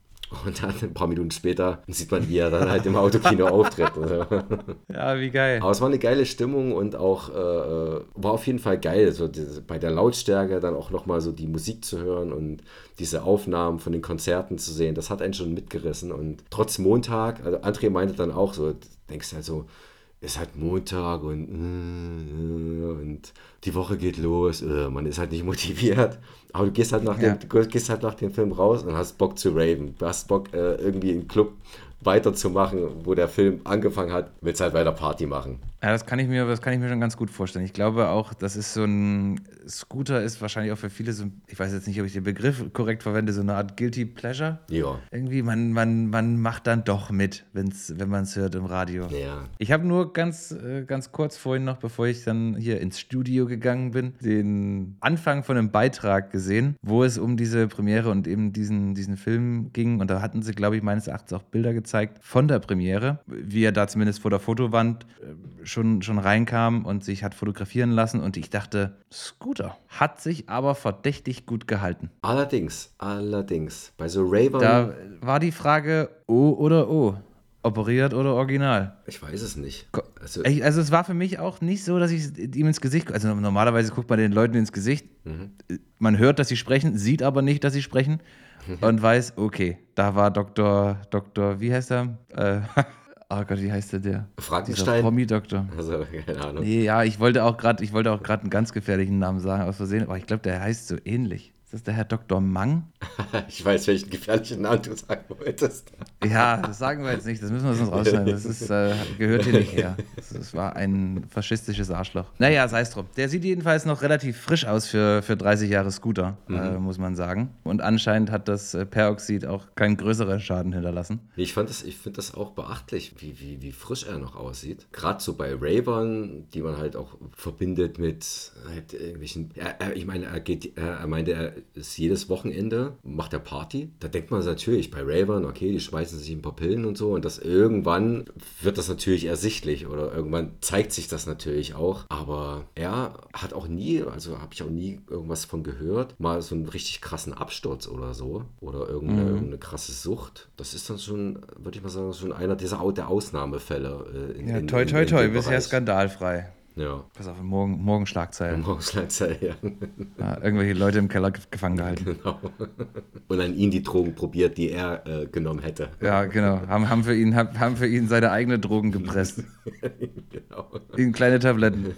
Und dann ein paar Minuten später sieht man, wie er dann halt im Autokino auftritt. Also, (laughs) Ja, wie geil. aber es war eine geile Stimmung und auch äh, äh, war auf jeden Fall geil, so diese, bei der Lautstärke dann auch nochmal so die Musik zu hören und diese Aufnahmen von den Konzerten zu sehen. Das hat einen schon mitgerissen und trotz Montag, also André meinte dann auch so, denkst halt so, ist halt Montag und, äh, und die Woche geht los, äh, man ist halt nicht (laughs) motiviert. Aber du gehst halt nach, Ja. dem, gehst halt nach dem Film raus und hast Bock zu raven. Du hast Bock, äh, irgendwie im Club weiterzumachen, wo der Film angefangen hat, willst halt weiter Party machen. Ja, das kann ich mir, das kann ich mir schon ganz gut vorstellen. Ich glaube auch, das ist so ein Scooter ist wahrscheinlich auch für viele so, ich weiß jetzt nicht, ob ich den Begriff korrekt verwende, so eine Art Guilty Pleasure. Ja. Irgendwie, man, man, man macht dann doch mit, wenn's, wenn man es hört im Radio. Ja. Ich habe nur ganz, äh, ganz kurz vorhin noch, bevor ich dann hier ins Studio gegangen bin, den Anfang von einem Beitrag gesehen, wo es um diese Premiere und eben diesen, diesen Film ging. Und da hatten sie, glaube ich, meines Erachtens auch Bilder gezeigt von der Premiere, wie er da zumindest vor der Fotowand äh, schon, schon reinkam und sich hat fotografieren lassen. Und ich dachte, Scooter hat sich aber verdächtig gut gehalten. Allerdings, allerdings. Bei so Ravern, Da war die Frage O oder O. Operiert oder original? ich weiß es nicht. Also, Ich, also es war für mich auch nicht so, dass ich ihm ins Gesicht, also normalerweise guckt man den Leuten ins Gesicht, man hört, dass sie sprechen, sieht aber nicht, dass sie sprechen (laughs) und weiß, okay, da war Dr. Dr. wie heißt er? Äh, (laughs) oh Gott, wie heißt der der? Frankenstein? Promi-Doktor. also keine Ahnung. Nee, ja, ich wollte auch gerade, ich wollte auch gerade einen ganz gefährlichen Namen sagen, aus Versehen, aber ich glaube, der heißt so ähnlich. Ist das der Herr Dr. Mang? (laughs) Ich weiß, welchen gefährlichen Namen du sagen wolltest. Ja, das sagen wir jetzt nicht, das müssen wir sonst rausschneiden. Das ist, äh, gehört hier nicht her. Das, das war ein faschistisches Arschloch. Naja, sei es drum. Der sieht jedenfalls noch relativ frisch aus für, für 30 Jahre Scooter, äh, muss man sagen. Und anscheinend hat das äh, Peroxid auch keinen größeren Schaden hinterlassen. Ich, fand das, ich finde das auch beachtlich, wie, wie, wie frisch er noch aussieht. Gerade so bei Ravern, die man halt auch verbindet mit halt irgendwelchen. Er, er, ich meine, er, geht, er, er meinte, er ist jedes Wochenende, macht er Party. Da denkt man natürlich bei Ravern, okay, die schmeißen sich ein paar Pillen und so. Und das irgendwann wird das natürlich ersichtlich oder irgendwann zeigt sich das natürlich auch. Aber er hat auch nie, also habe ich auch nie irgendwas von gehört, mal so einen richtig krassen Absturz oder so. Oder irgendeine, Mhm. irgendeine krasse Sucht. Das ist dann schon, würde ich mal sagen, schon einer dieser der Ausnahmefälle. Äh, in, Ja, toi, toi, toi, bisher skandalfrei. Ja. Pass auf, morgen, morgen Schlagzeilen. Morgensleinzeit, ja. Ja, irgendwelche Leute im Keller gefangen gehalten. Genau. Und an ihn die Drogen probiert, die er äh, genommen hätte. Ja, genau. Haben, haben, für ihn, haben, haben für ihn seine eigenen Drogen gepresst. (laughs) genau. In kleine Tabletten.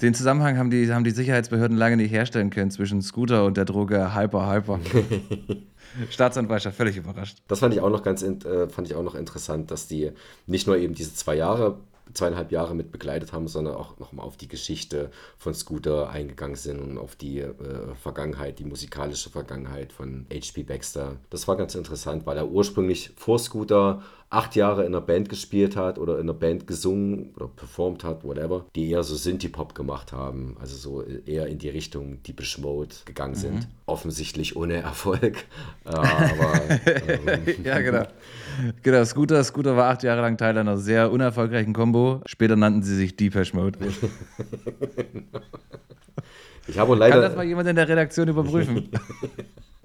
Den Zusammenhang haben die, haben die Sicherheitsbehörden lange nicht herstellen können zwischen Scooter und der Droge Hyper Hyper. (laughs) Staatsanwaltschaft völlig überrascht. Das fand ich auch noch ganz äh, fand ich auch noch interessant, dass die nicht nur eben diese zwei Jahre, zweieinhalb Jahre mit begleitet haben, sondern auch nochmal auf die Geschichte von Scooter eingegangen sind und auf die äh, Vergangenheit, die musikalische Vergangenheit von H.P. Baxter. Das war ganz interessant, weil er ursprünglich vor Scooter acht Jahre in einer Band gespielt hat oder in einer Band gesungen oder performt hat, whatever, die eher so Synthie-Pop gemacht haben, also so eher in die Richtung Deepish Mode gegangen sind. Offensichtlich ohne Erfolg, (laughs) aber ähm, (laughs) Ja, genau. Genau, Scooter, Scooter war acht Jahre lang Teil einer sehr unerfolgreichen Combo. Später nannten sie sich Deepesh Mode. (laughs) ich habe wohl Kann leider... das mal jemand in der Redaktion überprüfen?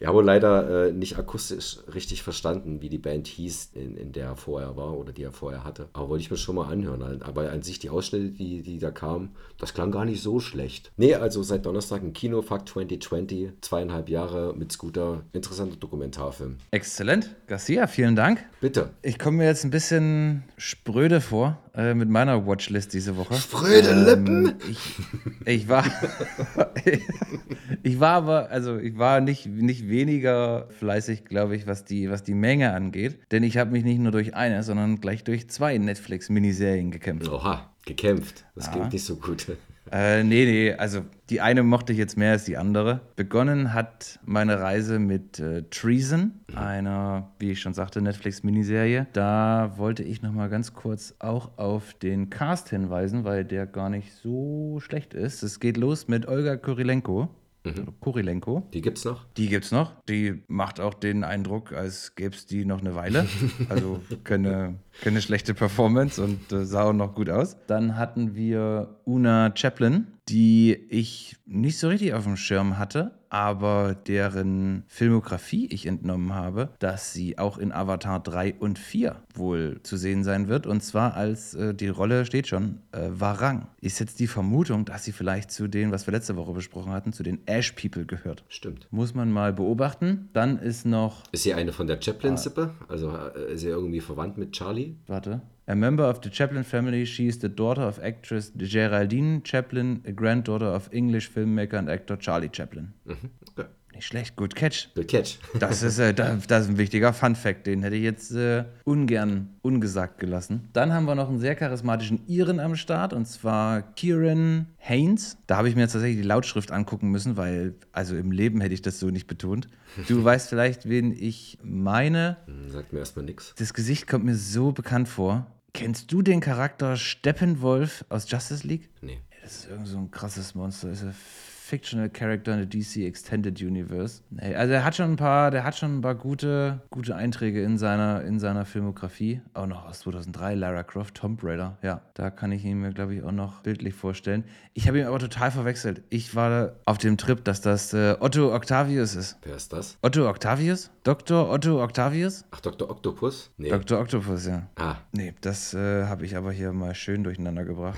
Ich habe leider äh, nicht akustisch richtig verstanden, wie die Band hieß, in, in der er vorher war oder die er vorher hatte. Aber wollte ich mir schon mal anhören. Aber an sich die Ausschnitte, die, die da kamen, das klang gar nicht so schlecht. Nee, also seit Donnerstag im Kino, Fuck 2020, zweieinhalb Jahre mit Scooter. Interessanter Dokumentarfilm. Exzellent. Garcia, vielen Dank. Bitte. Ich komme mir jetzt ein bisschen spröde vor äh, mit meiner Watchlist diese Woche. Spröde Lippen? Ich, ich war. (laughs) ich war aber, also ich war nicht, nicht weniger fleißig, glaube ich, was die, was die Menge angeht. Denn ich habe mich nicht nur durch eine, sondern gleich durch zwei Netflix-Miniserien gekämpft. Oha, gekämpft. Das klingt nicht so gut. Äh, nee, nee, also die eine mochte ich jetzt mehr als die andere. Begonnen hat meine Reise mit äh, Treason, einer, wie ich schon sagte, Netflix-Miniserie. Da wollte ich nochmal ganz kurz auch auf den Cast hinweisen, weil der gar nicht so schlecht ist. Es geht los mit Olga Kurilenko. Oder Kurilenko. Die gibt's noch? Die gibt's noch. Die macht auch den Eindruck, als gäbe es die noch eine Weile. (laughs) Also keine, keine schlechte Performance und äh, sah auch noch gut aus. Dann hatten wir Una Chaplin, die ich nicht so richtig auf dem Schirm hatte, aber deren Filmografie ich entnommen habe, dass sie auch in Avatar 3 und 4 wohl zu sehen sein wird. Und zwar als, äh, die Rolle steht schon, äh, Warang. Ist jetzt die Vermutung, dass sie vielleicht zu denen, was wir letzte Woche besprochen hatten, zu den Ash People gehört. Stimmt. Muss man mal beobachten. Dann ist noch, Ist sie eine von der Chaplin-Sippe? Also äh, ist sie irgendwie verwandt mit Charlie? warte, a member of the Chaplin family, she is the daughter of actress Geraldine Chaplin, a granddaughter of English filmmaker and actor Charlie Chaplin. Okay. Nicht schlecht, gut catch. Good catch. (laughs) Das ist, äh, da- das ist ein wichtiger Fun-Fact, den hätte ich jetzt äh, ungern ungesagt gelassen. Dann haben wir noch einen sehr charismatischen Iren am Start und zwar Kieran Haynes. Da habe ich mir jetzt tatsächlich die Lautschrift angucken müssen, weil, also im Leben hätte ich das so nicht betont. Du (laughs) weißt vielleicht, wen ich meine. Hm, Sagt mir erstmal nix. Das Gesicht kommt mir so bekannt vor. Kennst du den Charakter Steppenwolf aus Justice League? Nee. Das ist irgend so ein krasses Monster. Ist ein fictional character in the DC Extended Universe. Nee, also er hat schon ein paar, der hat schon ein paar gute, gute Einträge in seiner, in seiner Filmografie. Auch noch aus 2003, Lara Croft, Tomb Raider. Ja, da kann ich ihn mir, glaube ich, auch noch bildlich vorstellen. Ich habe ihn aber total verwechselt. Ich war auf dem Trip, dass das äh, Otto Octavius ist. Wer ist das? Otto Octavius? Dr. Otto Octavius? Ach, Dr. Octopus? Nee. Dr. Octopus, ja. ah, Nee, das äh, habe ich aber hier mal schön durcheinander gebracht.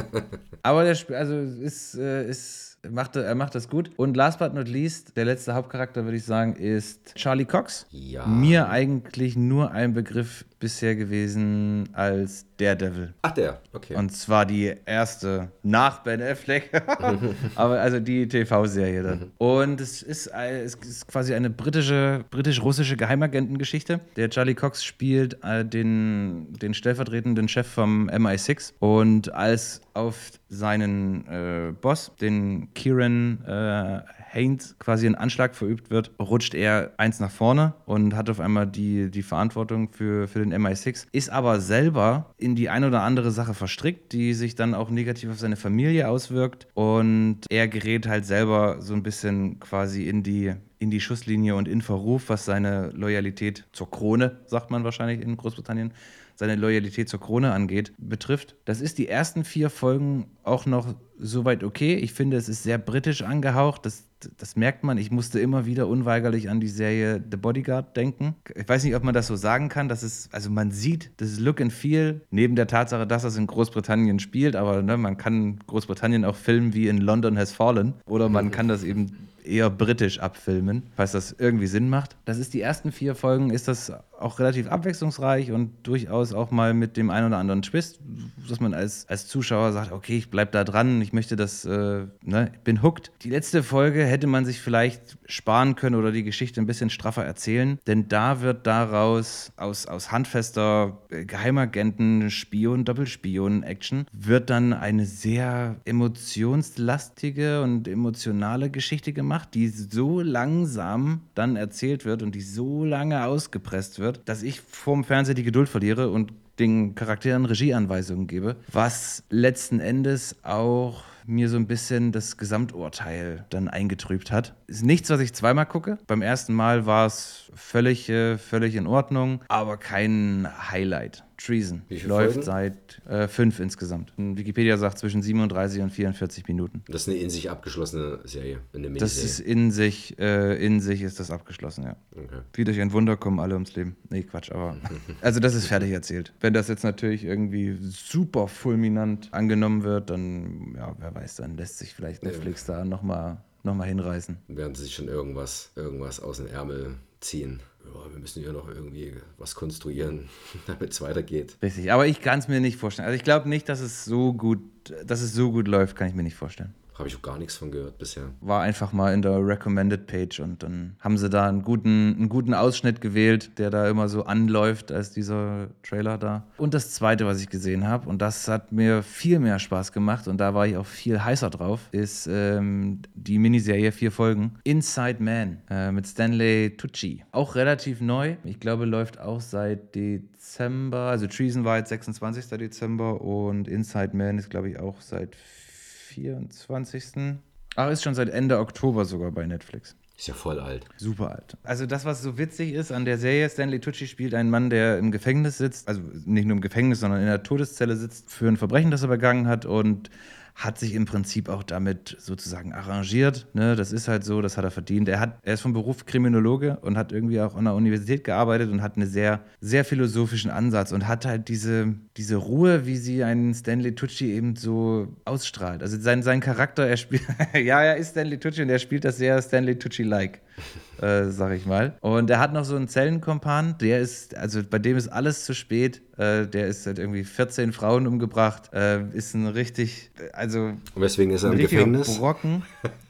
(laughs) aber der Spiel, also ist, äh, ist macht, er macht das gut. Und last but not least, der letzte Hauptcharakter, würde ich sagen, ist Charlie Cox. Ja. Mir eigentlich nur ein Begriff bisher gewesen als Daredevil. ach der, okay. Und zwar die erste nach Ben Affleck, (laughs) aber also die TV-Serie dann. Und es ist, äh, es ist quasi eine britische, britisch-russische Geheimagentengeschichte. Der Charlie Cox spielt äh, den, den stellvertretenden Chef vom MI6 und als auf seinen äh, Boss, den Kieran äh, Haynes, quasi ein Anschlag verübt wird, rutscht er eins nach vorne und hat auf einmal die, die Verantwortung für, für den MI6, ist aber selber in die ein oder andere Sache verstrickt, die sich dann auch negativ auf seine Familie auswirkt. Und er gerät halt selber so ein bisschen quasi in die in die Schusslinie und in Verruf, was seine Loyalität zur Krone, sagt man wahrscheinlich in Großbritannien, seine Loyalität zur Krone angeht, betrifft. Das ist die ersten vier Folgen auch noch soweit okay. Ich finde, es ist sehr britisch angehaucht. Das, das merkt man. Ich musste immer wieder unweigerlich an die Serie The Bodyguard denken. Ich weiß nicht, ob man das so sagen kann. Das ist, also man sieht das Look and Feel, neben der Tatsache, dass das in Großbritannien spielt, aber ne, man kann Großbritannien auch filmen wie in London Has Fallen. Oder man kann das eben eher britisch abfilmen, falls das irgendwie Sinn macht. Das ist die ersten vier Folgen, ist das auch relativ abwechslungsreich und durchaus auch mal mit dem einen oder anderen Twist, dass man als, als Zuschauer sagt, okay, ich bleib da dran, ich möchte das, äh, ne, ich bin hooked. Die letzte Folge hätte man sich vielleicht sparen können oder die Geschichte ein bisschen straffer erzählen, denn da wird daraus aus, aus handfester äh, Geheimagenten, Spion, Doppelspion-Action wird dann eine sehr emotionslastige und emotionale Geschichte gemacht, die so langsam dann erzählt wird und die so lange ausgepresst wird wird, dass ich vorm Fernseher die Geduld verliere und den Charakteren Regieanweisungen gebe, was letzten Endes auch mir so ein bisschen das Gesamturteil dann eingetrübt hat. Ist nichts, was ich zweimal gucke. Beim ersten Mal war es völlig, äh, völlig in Ordnung, aber kein Highlight. Treason. Läuft Folgen? seit äh, fünf insgesamt. Wikipedia sagt zwischen 37 und 44 Minuten. Das ist eine in sich abgeschlossene Serie, eine Das Miniserie. ist in sich, äh, in sich ist das abgeschlossen, ja. Okay. Wie durch ein Wunder kommen alle ums Leben. Nee, Quatsch, aber. (laughs) Also, das ist fertig erzählt. Wenn das jetzt natürlich irgendwie super fulminant angenommen wird, dann, ja, wer weiß, dann lässt sich vielleicht Netflix da nochmal noch mal hinreißen. Werden sie sich schon irgendwas, irgendwas aus dem Ärmel ziehen. Ja, wir müssen hier noch irgendwie was konstruieren, (laughs) damit es weitergeht. Richtig, aber ich kann es mir nicht vorstellen. Also, ich glaube nicht, dass es so gut, dass es so gut läuft, kann ich mir nicht vorstellen. Habe ich auch gar nichts von gehört bisher. war einfach mal in der Recommended Page und dann haben sie da einen guten, einen guten Ausschnitt gewählt, der da immer so anläuft als dieser Trailer da. Und das zweite, was ich gesehen habe, und das hat mir viel mehr Spaß gemacht und da war ich auch viel heißer drauf, ist ähm, die Miniserie vier Folgen Inside Man äh, mit Stanley Tucci. Auch relativ neu. Ich glaube, läuft auch seit Dezember. Also Treason war jetzt 26. Dezember und Inside Man ist, glaube ich, auch seit 24. Ach, ist schon seit Ende Oktober sogar bei Netflix. Ist ja voll alt. Super alt. Also das, was so witzig ist an der Serie, Stanley Tucci spielt einen Mann, der im Gefängnis sitzt, also nicht nur im Gefängnis, sondern in der Todeszelle sitzt für ein Verbrechen, das er begangen hat und hat sich im Prinzip auch damit sozusagen arrangiert. Ne? Das ist halt so, das hat er verdient. Er, hat, er ist vom Beruf Kriminologe und hat irgendwie auch an der Universität gearbeitet und hat einen sehr, sehr philosophischen Ansatz und hat halt diese, diese Ruhe, wie sie einen Stanley Tucci eben so ausstrahlt. Also sein, sein Charakter, er spielt, (laughs) ja, er ist Stanley Tucci und er spielt das sehr Stanley Tucci-like. Äh, sag ich mal. Und er hat noch so einen Zellenkompan, der ist, also bei dem ist alles zu spät. Äh, der ist seit irgendwie 14 Frauen umgebracht, äh, ist ein richtig, also Und weswegen ist er ein im richtiger Gefängnis? Brocken.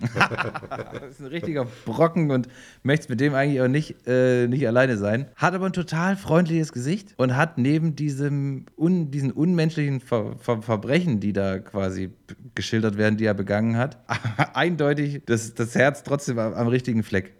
(laughs) ist ein richtiger Brocken und möchte mit dem eigentlich auch nicht, äh, nicht alleine sein. Hat aber ein total freundliches Gesicht und hat neben diesem un, diesen unmenschlichen Ver Ver Verbrechen, die da quasi geschildert werden, die er begangen hat, (laughs) eindeutig das, das Herz trotzdem am, am richtigen Fleck.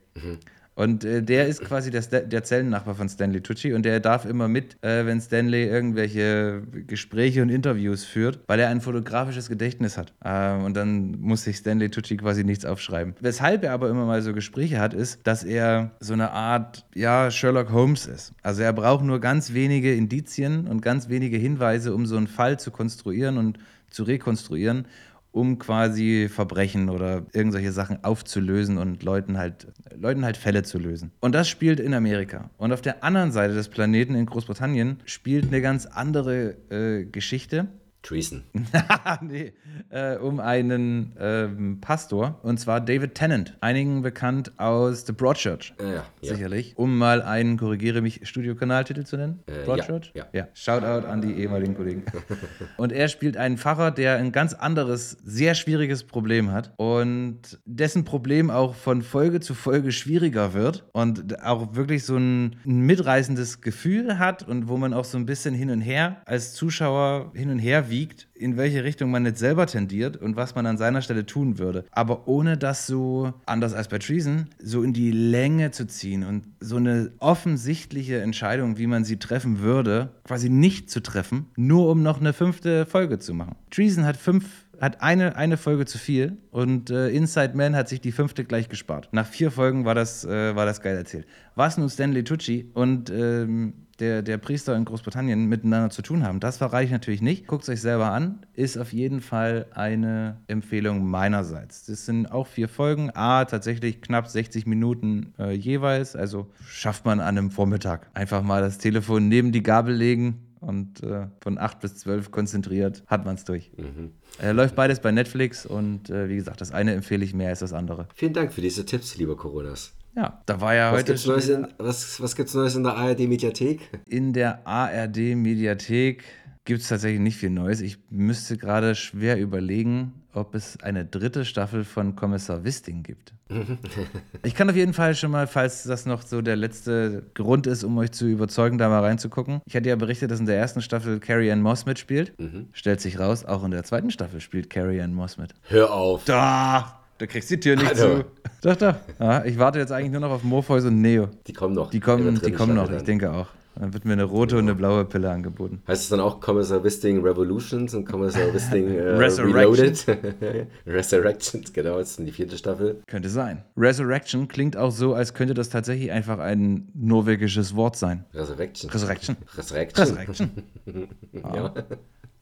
Und äh, der ist quasi der, der Zellennachbar von Stanley Tucci und der darf immer mit, äh, wenn Stanley irgendwelche Gespräche und Interviews führt, weil er ein fotografisches Gedächtnis hat. Äh, und dann muss sich Stanley Tucci quasi nichts aufschreiben. Weshalb er aber immer mal so Gespräche hat, ist, dass er so eine Art, ja, Sherlock Holmes ist. Also er braucht nur ganz wenige Indizien und ganz wenige Hinweise, um so einen Fall zu konstruieren und zu rekonstruieren um quasi Verbrechen oder irgendwelche Sachen aufzulösen und Leuten halt, Leuten halt Fälle zu lösen. Und das spielt in Amerika. Und auf der anderen Seite des Planeten in Großbritannien spielt eine ganz andere äh, Geschichte. Treason. (laughs) nee, äh, um einen ähm, Pastor, und zwar David Tennant, einigen bekannt aus The Broadchurch. Ja, ja, ja. Sicherlich. Um mal einen, korrigiere mich, Studiokanaltitel zu nennen. Äh, Broadchurch? ja, ja. Shoutout an die ehemaligen Kollegen. (laughs) und er spielt einen Pfarrer, der ein ganz anderes, sehr schwieriges Problem hat und dessen Problem auch von Folge zu Folge schwieriger wird und auch wirklich so ein, ein mitreißendes Gefühl hat und wo man auch so ein bisschen hin und her als Zuschauer hin und her wiegt, in welche Richtung man jetzt selber tendiert und was man an seiner Stelle tun würde. Aber ohne das so, anders als bei Treason, so in die Länge zu ziehen und so eine offensichtliche Entscheidung, wie man sie treffen würde, quasi nicht zu treffen, nur um noch eine fünfte Folge zu machen. Treason hat fünf hat eine, eine Folge zu viel und äh, Inside Man hat sich die fünfte gleich gespart. Nach vier Folgen war das, äh, war das geil erzählt. Was nun Stanley Tucci und ähm, der, der Priester in Großbritannien miteinander zu tun haben. Das verrate ich natürlich nicht. Guckt es euch selber an. Ist auf jeden Fall eine Empfehlung meinerseits. Das sind auch vier Folgen. A, tatsächlich knapp 60 Minuten äh, jeweils. Also schafft man an einem Vormittag. Einfach mal das Telefon neben die Gabel legen und äh, von 8 bis 12 konzentriert hat man es durch. Mhm. Äh, läuft beides bei Netflix und äh, wie gesagt, das eine empfehle ich mehr als das andere. Vielen Dank für diese Tipps, lieber Coronas. Ja, da war ja was heute. Gibt's Neues in, was was gibt es Neues in der ARD-Mediathek? In der ARD-Mediathek gibt es tatsächlich nicht viel Neues. Ich müsste gerade schwer überlegen, ob es eine dritte Staffel von Kommissar Wisting gibt. (laughs) ich kann auf jeden Fall schon mal, falls das noch so der letzte Grund ist, um euch zu überzeugen, da mal reinzugucken. Ich hatte ja berichtet, dass in der ersten Staffel Carrie Ann Moss mitspielt. Mhm. Stellt sich raus, auch in der zweiten Staffel spielt Carrie Ann Moss mit. Hör auf. Da! Du kriegst die Tür nicht also. zu. Doch, doch. Ja, ich warte jetzt eigentlich nur noch auf Morpheus und Neo. Die kommen noch. Die kommen, die kommen noch, ich denke auch. Dann wird mir eine rote und eine blaue Pille angeboten. Heißt es dann auch Commissar Wisting Revolutions und Commissar (laughs) Wisting äh. Reloaded? (laughs) Resurrections, genau, das ist die vierte Staffel. Könnte sein. Resurrection klingt auch so, als könnte das tatsächlich einfach ein norwegisches Wort sein. Resurrection. Resurrection. Resurrection. Resurrection. (laughs) ja.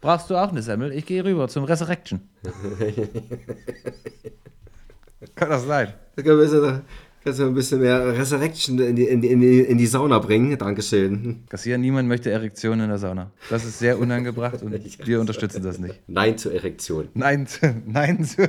Brauchst du auch eine Semmel? Ich gehe rüber zum Resurrection. Kann das sein? Da können wir Kannst du ein bisschen mehr Resurrection in die, in die, in die, in die Sauna bringen? Dankeschön. Kassier, niemand möchte Erektion in der Sauna. Das ist sehr unangebracht und (laughs) wir unterstützen das nicht. Nein zur Erektion. Nein, zu, (laughs) nein zu. (laughs)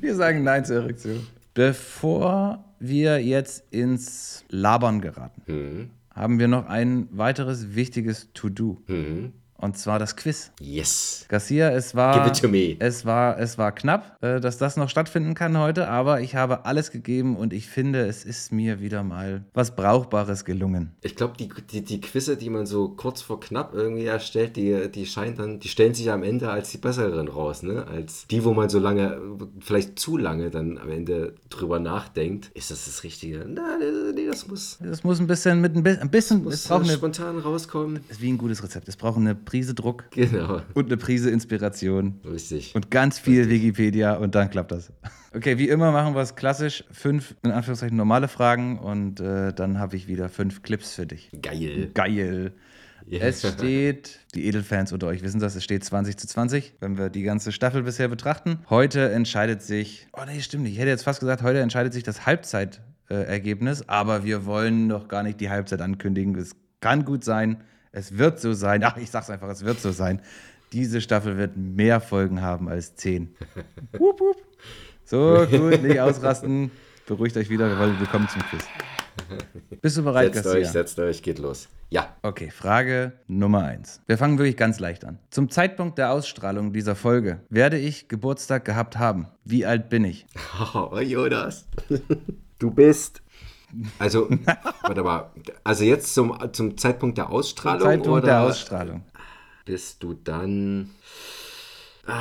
wir sagen Nein zur Erektion. Bevor wir jetzt ins Labern geraten, mhm. haben wir noch ein weiteres wichtiges To-Do. Mhm. Und zwar das Quiz. Yes. Garcia, es war, Give it to me. Es war, es war knapp, äh, dass das noch stattfinden kann heute, aber ich habe alles gegeben und ich finde, es ist mir wieder mal was Brauchbares gelungen. Ich glaube, die, die, die Quizze, die man so kurz vor knapp irgendwie erstellt, die, die scheinen dann, die stellen sich am Ende als die besseren raus, ne? Als die, wo man so lange, vielleicht zu lange dann am Ende drüber nachdenkt. Ist das das Richtige? Nein, nee, das muss. Das muss ein bisschen mit ein bisschen. Ein bisschen muss es braucht eine, spontan rauskommen. Ist wie ein gutes Rezept. Es braucht eine Prise Druck. Genau. Und eine Prise Inspiration. Richtig. Und ganz viel Richtig. Wikipedia und dann klappt das. Okay, wie immer machen wir es klassisch. Fünf, in Anführungszeichen, normale Fragen und äh, dann habe ich wieder fünf Clips für dich. Geil. Geil. Yeah. Es steht, die Edelfans unter euch wissen das, es steht 20 zu 20, wenn wir die ganze Staffel bisher betrachten. Heute entscheidet sich, oh nee, stimmt nicht, ich hätte jetzt fast gesagt, heute entscheidet sich das Halbzeitergebnis, aber wir wollen noch gar nicht die Halbzeit ankündigen. Es kann gut sein, es wird so sein, ach, ich sag's einfach, es wird so sein. Diese Staffel wird mehr Folgen haben als zehn. (laughs) wup, wup. So, gut, nicht ausrasten. Beruhigt euch wieder, wir wollen willkommen zum Quiz. Bist du bereit, Setzt Garcia? euch, setzt euch, geht los. Ja. Okay, Frage Nummer eins. Wir fangen wirklich ganz leicht an. Zum Zeitpunkt der Ausstrahlung dieser Folge werde ich Geburtstag gehabt haben. Wie alt bin ich? (laughs) Oh, Jonas. Du bist also, warte mal. Also jetzt zum, zum Zeitpunkt der Ausstrahlung? Zum Zeitpunkt oder der Ausstrahlung. Bist du dann äh,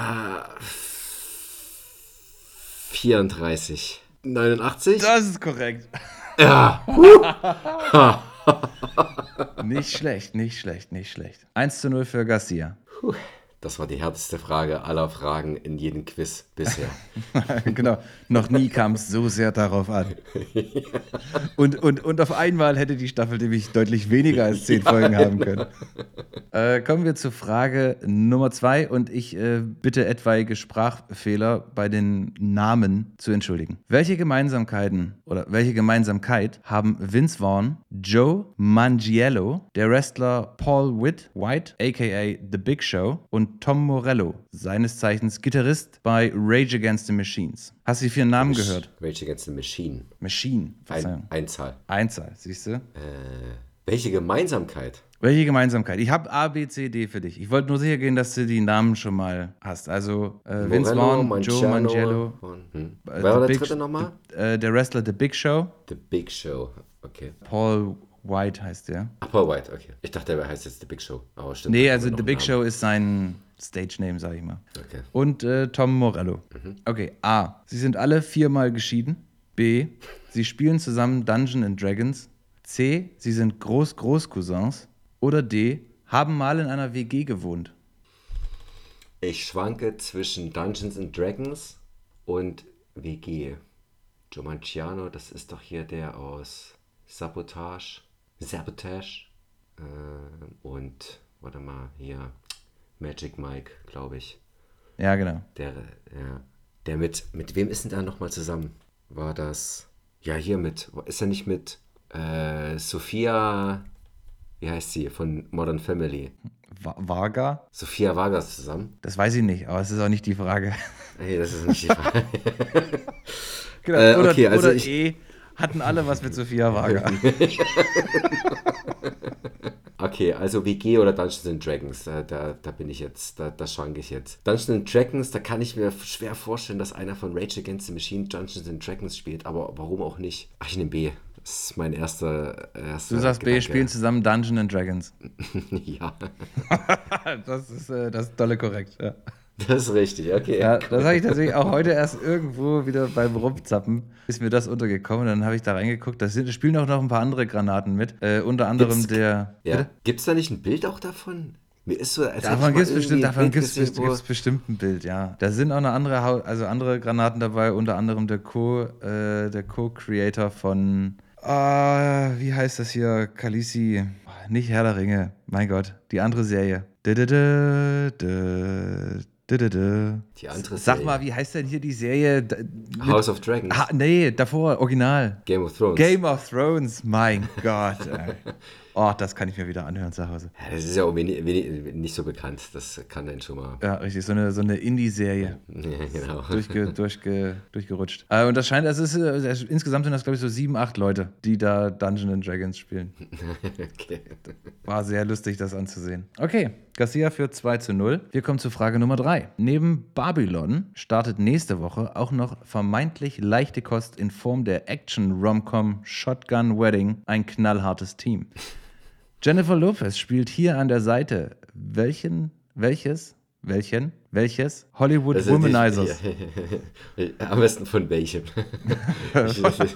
34. 89? Das ist korrekt. Ja. (laughs) nicht schlecht, nicht schlecht, nicht schlecht. 1 zu 0 für Garcia. Puh. Das war die härteste Frage aller Fragen in jedem Quiz bisher. (laughs) genau. Noch nie kam es so sehr darauf an. und, und, und auf einmal hätte die Staffel nämlich deutlich weniger als zehn ja. Folgen haben können. Äh, kommen wir zur Frage Nummer zwei und ich äh, bitte etwaige Sprachfehler bei den Namen zu entschuldigen. Welche Gemeinsamkeiten oder welche Gemeinsamkeit haben Vince Vaughn, Joe Mangiello, der Wrestler Paul Witt, White, aka The Big Show und Tom Morello, seines Zeichens Gitarrist bei Rage Against the Machines. Hast du die vier Namen Rage, gehört? Rage Against the Machine. Machine. Ein, Einzahl. Einzahl, siehst du? Äh, welche Gemeinsamkeit? Welche Gemeinsamkeit? Ich habe A, B, C, D für dich. Ich wollte nur sicher gehen, dass du die Namen schon mal hast. Also äh, Vince Vaughn, Joe Mangello. Hm. Wer war der dritte nochmal? Äh, der Wrestler The Big Show. The Big Show, okay. Paul White heißt der. Ach, Paul White, okay. Ich dachte, er heißt jetzt The Big Show. Aber stimmt. Nee, also The Big Show ist sein Stage-Name, sag ich mal. Okay. Und äh, Tom Morello. Mhm. Okay, A. Sie sind alle viermal geschieden. B. Sie spielen zusammen Dungeon and Dragons. C. Sie sind Groß-Groß-Cousins. Oder D. Haben mal in einer WG gewohnt. Ich schwanke zwischen Dungeons and Dragons und WG. Joe Manciano, das ist doch hier der aus Sabotage. Sabotage äh, und, warte mal, hier, Magic Mike, glaube ich. Ja, genau. Der, ja, der mit, mit wem ist denn da nochmal zusammen? War das, ja, hier mit, ist er nicht mit äh, Sophia, wie heißt sie, von Modern Family? Va- Varga? Sophia Vargas zusammen? Das weiß ich nicht, aber es ist auch nicht die Frage. Nee, das ist nicht die Frage. (laughs) Genau. Äh, oder okay, also oder ich- E hatten alle was mit Sophia Varga. (laughs) Okay, also WG oder Dungeons and Dragons, da, da, da bin ich jetzt, da, da schwanke ich jetzt. Dungeons and Dragons, da kann ich mir schwer vorstellen, dass einer von Rage Against the Machine Dungeons and Dragons spielt, aber warum auch nicht? Ach, ich nehme B. Das ist mein erster. erster Du sagst, B Gedanke. spielen zusammen Dungeons and Dragons. (laughs) ja, (laughs) Das ist äh, das ist dolle korrekt. Ja. Das ist richtig, okay. Ja, das habe ich tatsächlich auch heute erst irgendwo wieder beim Rumzappen, ist mir das untergekommen. Dann habe ich da reingeguckt. Da spielen auch noch ein paar andere Granaten mit. Äh, unter anderem Gibt's- der. Ja. Gibt es da nicht ein Bild auch davon? Mir ist so, als Davon gibt es bestimmt, ein davon Bild gibt's, gesehen, wo- gibt's bestimmt ein Bild, ja. Da sind auch noch andere, also andere Granaten dabei, unter anderem der Co, äh, der Co-Creator von, ah, wie heißt das hier, Kalisi, nicht Herr der Ringe, mein Gott, die andere Serie. Dö-dö-dö, dö, dö-dö-dö. Die andere Sag Serie. mal, wie heißt denn hier die Serie? House of Dragons. Ha, nee, davor, original. Game of Thrones. Game of Thrones, mein (laughs) Gott. Oh, das kann ich mir wieder anhören zu Hause. Ja, das ist ja auch wenig, wenig, nicht so bekannt. Das kann dann schon mal. Ja, richtig, so eine, so eine Indie-Serie. Ja, (laughs) genau. durchge, durchge, durchgerutscht. Äh, und das scheint, es ist, äh, es- insgesamt sind das, glaube ich, so sieben, acht Leute, die da Dungeons and Dragons spielen. (laughs) okay. War sehr lustig, das anzusehen. Okay, Garcia führt 2 zu 0. Wir kommen zu Frage Nummer 3. Neben Babylon startet nächste Woche auch noch vermeintlich leichte Kost in Form der Action-Romcom Shotgun Wedding ein knallhartes Team. Jennifer Lopez spielt hier an der Seite welchen, welches, welchen, welches Hollywood Das sind die- Womanizers. (laughs) Ja, Am besten von welchem. (laughs) ich ich, ich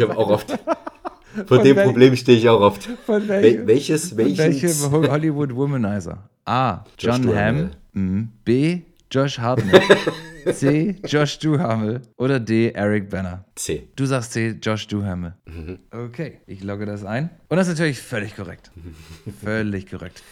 habe auch oft. (laughs) Vor dem wel- Problem stehe ich auch oft. Von Wel welches, Von welches? welchem Ho- Hollywood Womanizer? A. John Hamm. B. Josh Hartnett. (laughs) C. Josh Duhamel. Oder D. Eric Banner. C. Du sagst C. Josh Duhamel. Okay, ich logge das ein. Und das ist natürlich völlig korrekt. (laughs) völlig korrekt.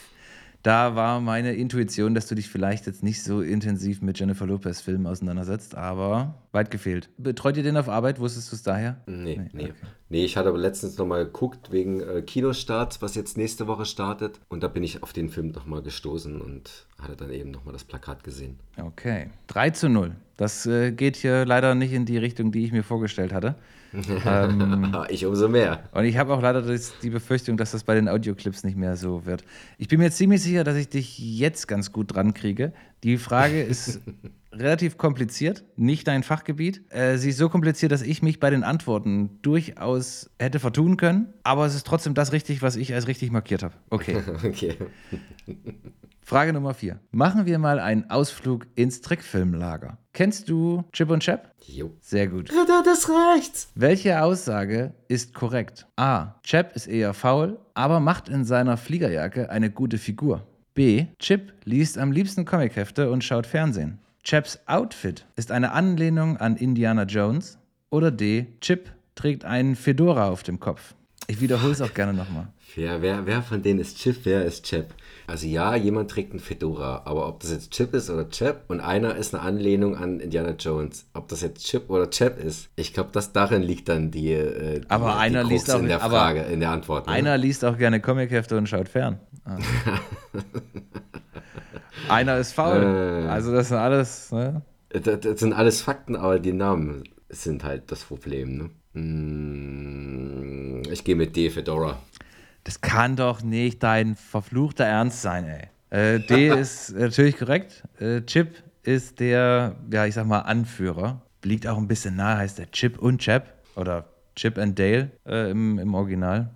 Da war meine Intuition, dass du dich vielleicht jetzt nicht so intensiv mit Jennifer Lopez Filmen auseinandersetzt, aber weit gefehlt. Betreut ihr den auf Arbeit? Wusstest du es daher? Nee, nee. okay. Nee, ich hatte aber letztens nochmal geguckt wegen äh, Kinostart, was jetzt nächste Woche startet. Und da bin ich auf den Film nochmal gestoßen und hatte dann eben nochmal das Plakat gesehen. Okay. 3 zu 0. Das äh, geht hier leider nicht in die Richtung, die ich mir vorgestellt hatte. (laughs) Ähm, ich umso mehr. und ich habe auch leider das, die Befürchtung, dass das bei den Audioclips nicht mehr so wird. Ich bin mir ziemlich sicher, dass ich dich jetzt ganz gut dran kriege. Die Frage ist (laughs) relativ kompliziert, nicht dein Fachgebiet. Äh, sie ist so kompliziert, dass ich mich bei den Antworten durchaus hätte vertun können. Aber es ist trotzdem das richtig, was ich als richtig markiert habe. Okay. (laughs) Okay. Frage Nummer 4. Machen wir mal einen Ausflug ins Trickfilmlager. Kennst du Chip und Chap? Jo. Sehr gut. Ritter des Rechts. Welche Aussage ist korrekt? A. Chap ist eher faul, aber macht in seiner Fliegerjacke eine gute Figur. B. Chip liest am liebsten Comichefte und schaut Fernsehen. Chaps Outfit ist eine Anlehnung an Indiana Jones. Oder D. Chip trägt einen Fedora auf dem Kopf. Ich wiederhole es auch gerne nochmal. Wer, wer, wer von denen ist Chip, wer ist Chap? Also ja, jemand trägt einen Fedora, aber ob das jetzt Chip ist oder Chap und einer ist eine Anlehnung an Indiana Jones, ob das jetzt Chip oder Chap ist, ich glaube, dass darin liegt dann die, äh, die, Aber die einer Krux liest auch- in der Frage, in der Antwort. Ne? Einer liest auch gerne Comichefte und schaut fern. Ah. (laughs) Einer ist faul. Äh. Also das sind alles. Ne? Das, das sind alles Fakten, aber die Namen sind halt das Problem. Ne? Hm, Ich gehe mit D, Fedora. Das kann doch nicht dein verfluchter Ernst sein, ey. Äh, D (laughs) ist natürlich korrekt. Äh, Chip ist der, ja, ich sag mal, Anführer. Liegt auch ein bisschen nahe, heißt der Chip und Chap. Oder Chip and Dale äh, im, im Original.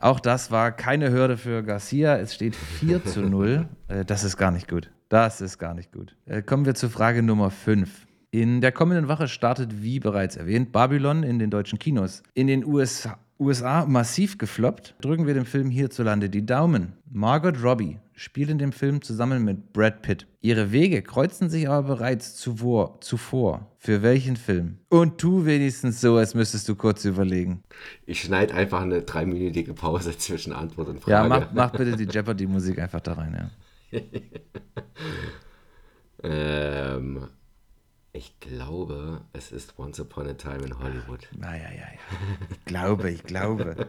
Auch das war keine Hürde für Garcia. Es steht 4 (laughs) zu 0. Äh, das ist gar nicht gut. Das ist gar nicht gut. Äh, kommen wir zur Frage Nummer 5. In der kommenden Woche startet, wie bereits erwähnt, Babylon in den deutschen Kinos. In den USA, USA massiv gefloppt. Drücken wir dem Film hierzulande die Daumen. Margot Robbie spielt in dem Film zusammen mit Brad Pitt. Ihre Wege kreuzen sich aber bereits zuvor. zuvor. Für welchen Film? Und tu wenigstens so, als müsstest du kurz überlegen. Ich schneide einfach eine dreiminütige Pause zwischen Antwort und Frage. Ja, mach, mach bitte die Jeopardy-Musik einfach da rein, ja. (laughs) ähm, ich glaube, es ist Once Upon a Time in Hollywood. Na ja, ja, ja. Ich glaube, ich glaube.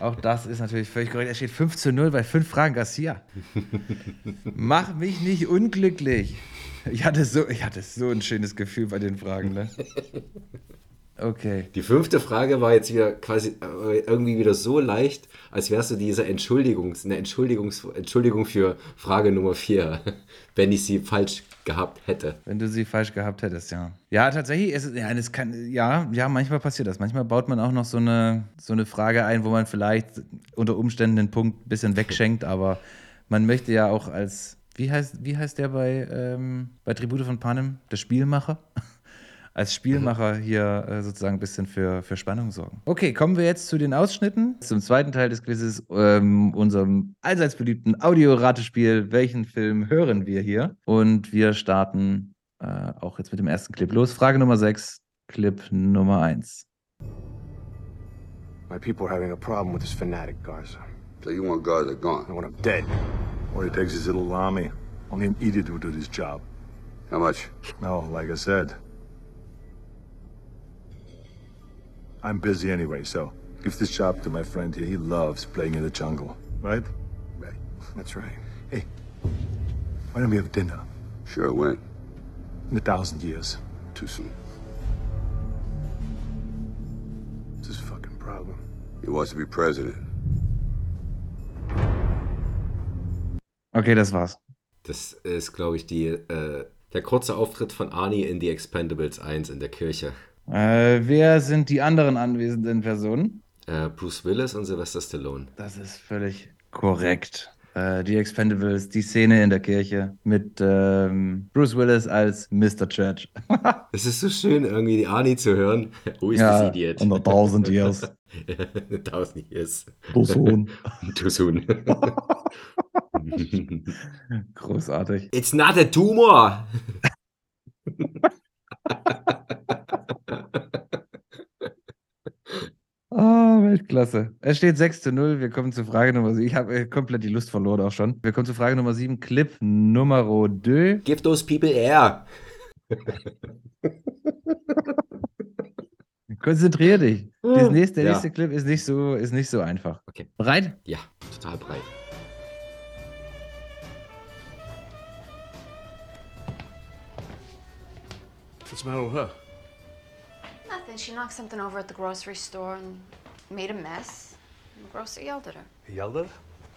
Auch das ist natürlich völlig korrekt. Er steht 5 zu 0 bei 5 Fragen Garcia. Mach mich nicht unglücklich. Ich hatte, so, ich hatte so ein schönes Gefühl bei den Fragen, ne? Okay. Die fünfte Frage war jetzt wieder quasi äh, irgendwie wieder so leicht, als wärst du diese Entschuldigungs, eine Entschuldigungs, Entschuldigung für Frage Nummer vier, (laughs) wenn ich sie falsch gehabt hätte. Wenn du sie falsch gehabt hättest, ja. Ja, tatsächlich, ist, ja, es kann, ja, ja, manchmal passiert das. Manchmal baut man auch noch so eine, so eine Frage ein, wo man vielleicht unter Umständen den Punkt ein bisschen wegschenkt, (laughs) aber man möchte ja auch als, wie heißt, wie heißt der bei, ähm, bei Tribute von Panem? Der Spielmacher? Als Spielmacher hier äh, sozusagen ein bisschen für, für Spannung sorgen. Okay, kommen wir jetzt zu den Ausschnitten. Zum zweiten Teil des Quizzes, ähm, unserem allseits beliebten Audioratespiel. Welchen Film hören wir hier? Und wir starten äh, auch jetzt mit dem ersten Clip los. Frage Nummer 6, Clip Nummer 1. My people are having a problem with this fanatic, Garza. So you want Garza gone? I want him dead. All he takes is a little army. Only an idiot would do this job. How much? No, like I said, I'm busy anyway, so give this job to my friend here. He loves playing in the jungle, right? Right. That's right. Hey, why don't we have dinner? Sure, when? In a thousand years. Too soon. It's his fucking problem. He wants to be president. Okay, das war's. Das ist, glaube ich, die, äh, der kurze Auftritt von Arnie in The Expendables 1 in der Kirche. Äh, wer sind die anderen anwesenden Personen? Äh, Bruce Willis und Sylvester Stallone. Das ist völlig korrekt. Äh, die Expendables, die Szene in der Kirche mit ähm, Bruce Willis als Mr. Church. (laughs) Es ist so schön, irgendwie die Arnie zu hören. (laughs) Who is ja, this idiot? in a thousand years. (laughs) A thousand years. Too soon. Too soon. Großartig. It's not a tumor. Oh, Weltklasse. Es steht 6 zu 0. Wir kommen zu Frage Nummer 7. Ich habe äh, komplett die Lust verloren auch schon. Wir kommen zu Frage Nummer 7. Clip Nummer 2. Give those people air. (laughs) Konzentrier dich. Das nächste, der Ja. nächste Clip ist nicht, so, ist nicht so einfach. Okay. Bereit? Ja, total breit. What's the matter with her? Nothing. She knocked something over at the grocery store and made a mess. And the grocer yelled at her. He yelled at her?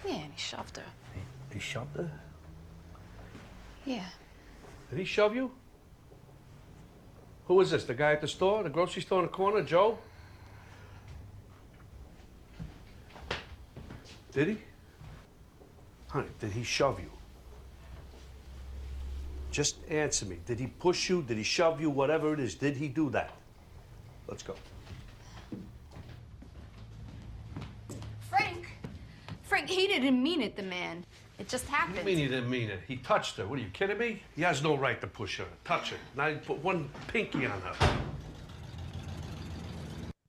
Yeah, and he shoved her. He shoved her? Yeah. Did he shove you? Who was this? The guy at the store? The grocery store in the corner? Joe? Did he? Honey, did he shove you? Just answer me. Did he push you? Did he shove you? Whatever it is, did he do that? Let's go. Frank! Frank, he didn't mean it, the man. It just What do happened. you mean he didn't mean it? He touched her. What are you kidding me? He has no right to push her, touch her. Now he put one pinky on her.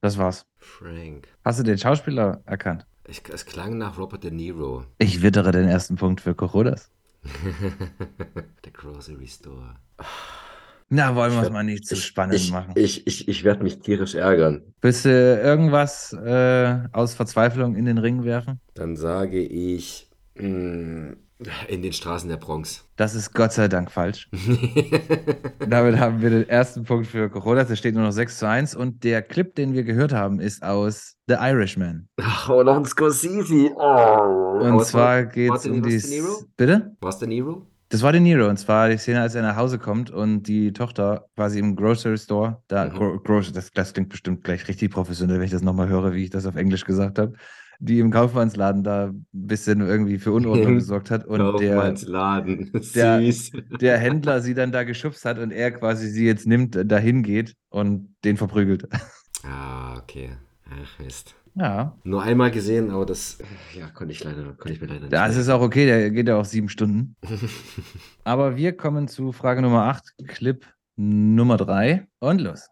Das war's. Frank. Hast du den Schauspieler erkannt? Ich, es klang nach Robert De Niro. Ich wittere den ersten Punkt für Corodas. (laughs) Der Grocery Store. (laughs) Na, wollen wir es mal nicht zu spannend ich, machen. Ich, ich, ich werde mich tierisch ärgern. Willst du irgendwas äh, aus Verzweiflung in den Ring werfen? Dann sage ich mh, in den Straßen der Bronx. Das ist Gott sei Dank falsch. (laughs) Damit haben wir den ersten Punkt für Coronas. Es steht nur noch 6 zu 1. Und der Clip, den wir gehört haben, ist aus The Irishman. Ach, oh, noch ein Scorsese. Oh. Und zwar war- geht es um die. Bitte? War es De Niro? Das war De Niro. Und zwar die Szene, als er nach Hause kommt und die Tochter quasi im Grocery Store, da, Mhm. Gro Grocery, das, das klingt bestimmt gleich richtig professionell, wenn ich das nochmal höre, wie ich das auf Englisch gesagt habe, die im Kaufmannsladen da ein bisschen irgendwie für Unordnung (laughs) gesorgt hat und der, Kaufmannsladen. (laughs) der- Süß. der Händler sie dann da geschubst hat und er quasi sie jetzt nimmt, dahin geht und den verprügelt. Ah, okay. Ach, Mist. Ja. Nur einmal gesehen, aber das ja, konnte ich leider, konnte ich mir leider nicht. Das ist auch okay, der geht ja auch sieben Stunden. (laughs) Aber wir kommen zu Frage Nummer 8, Clip Nummer 3 und los.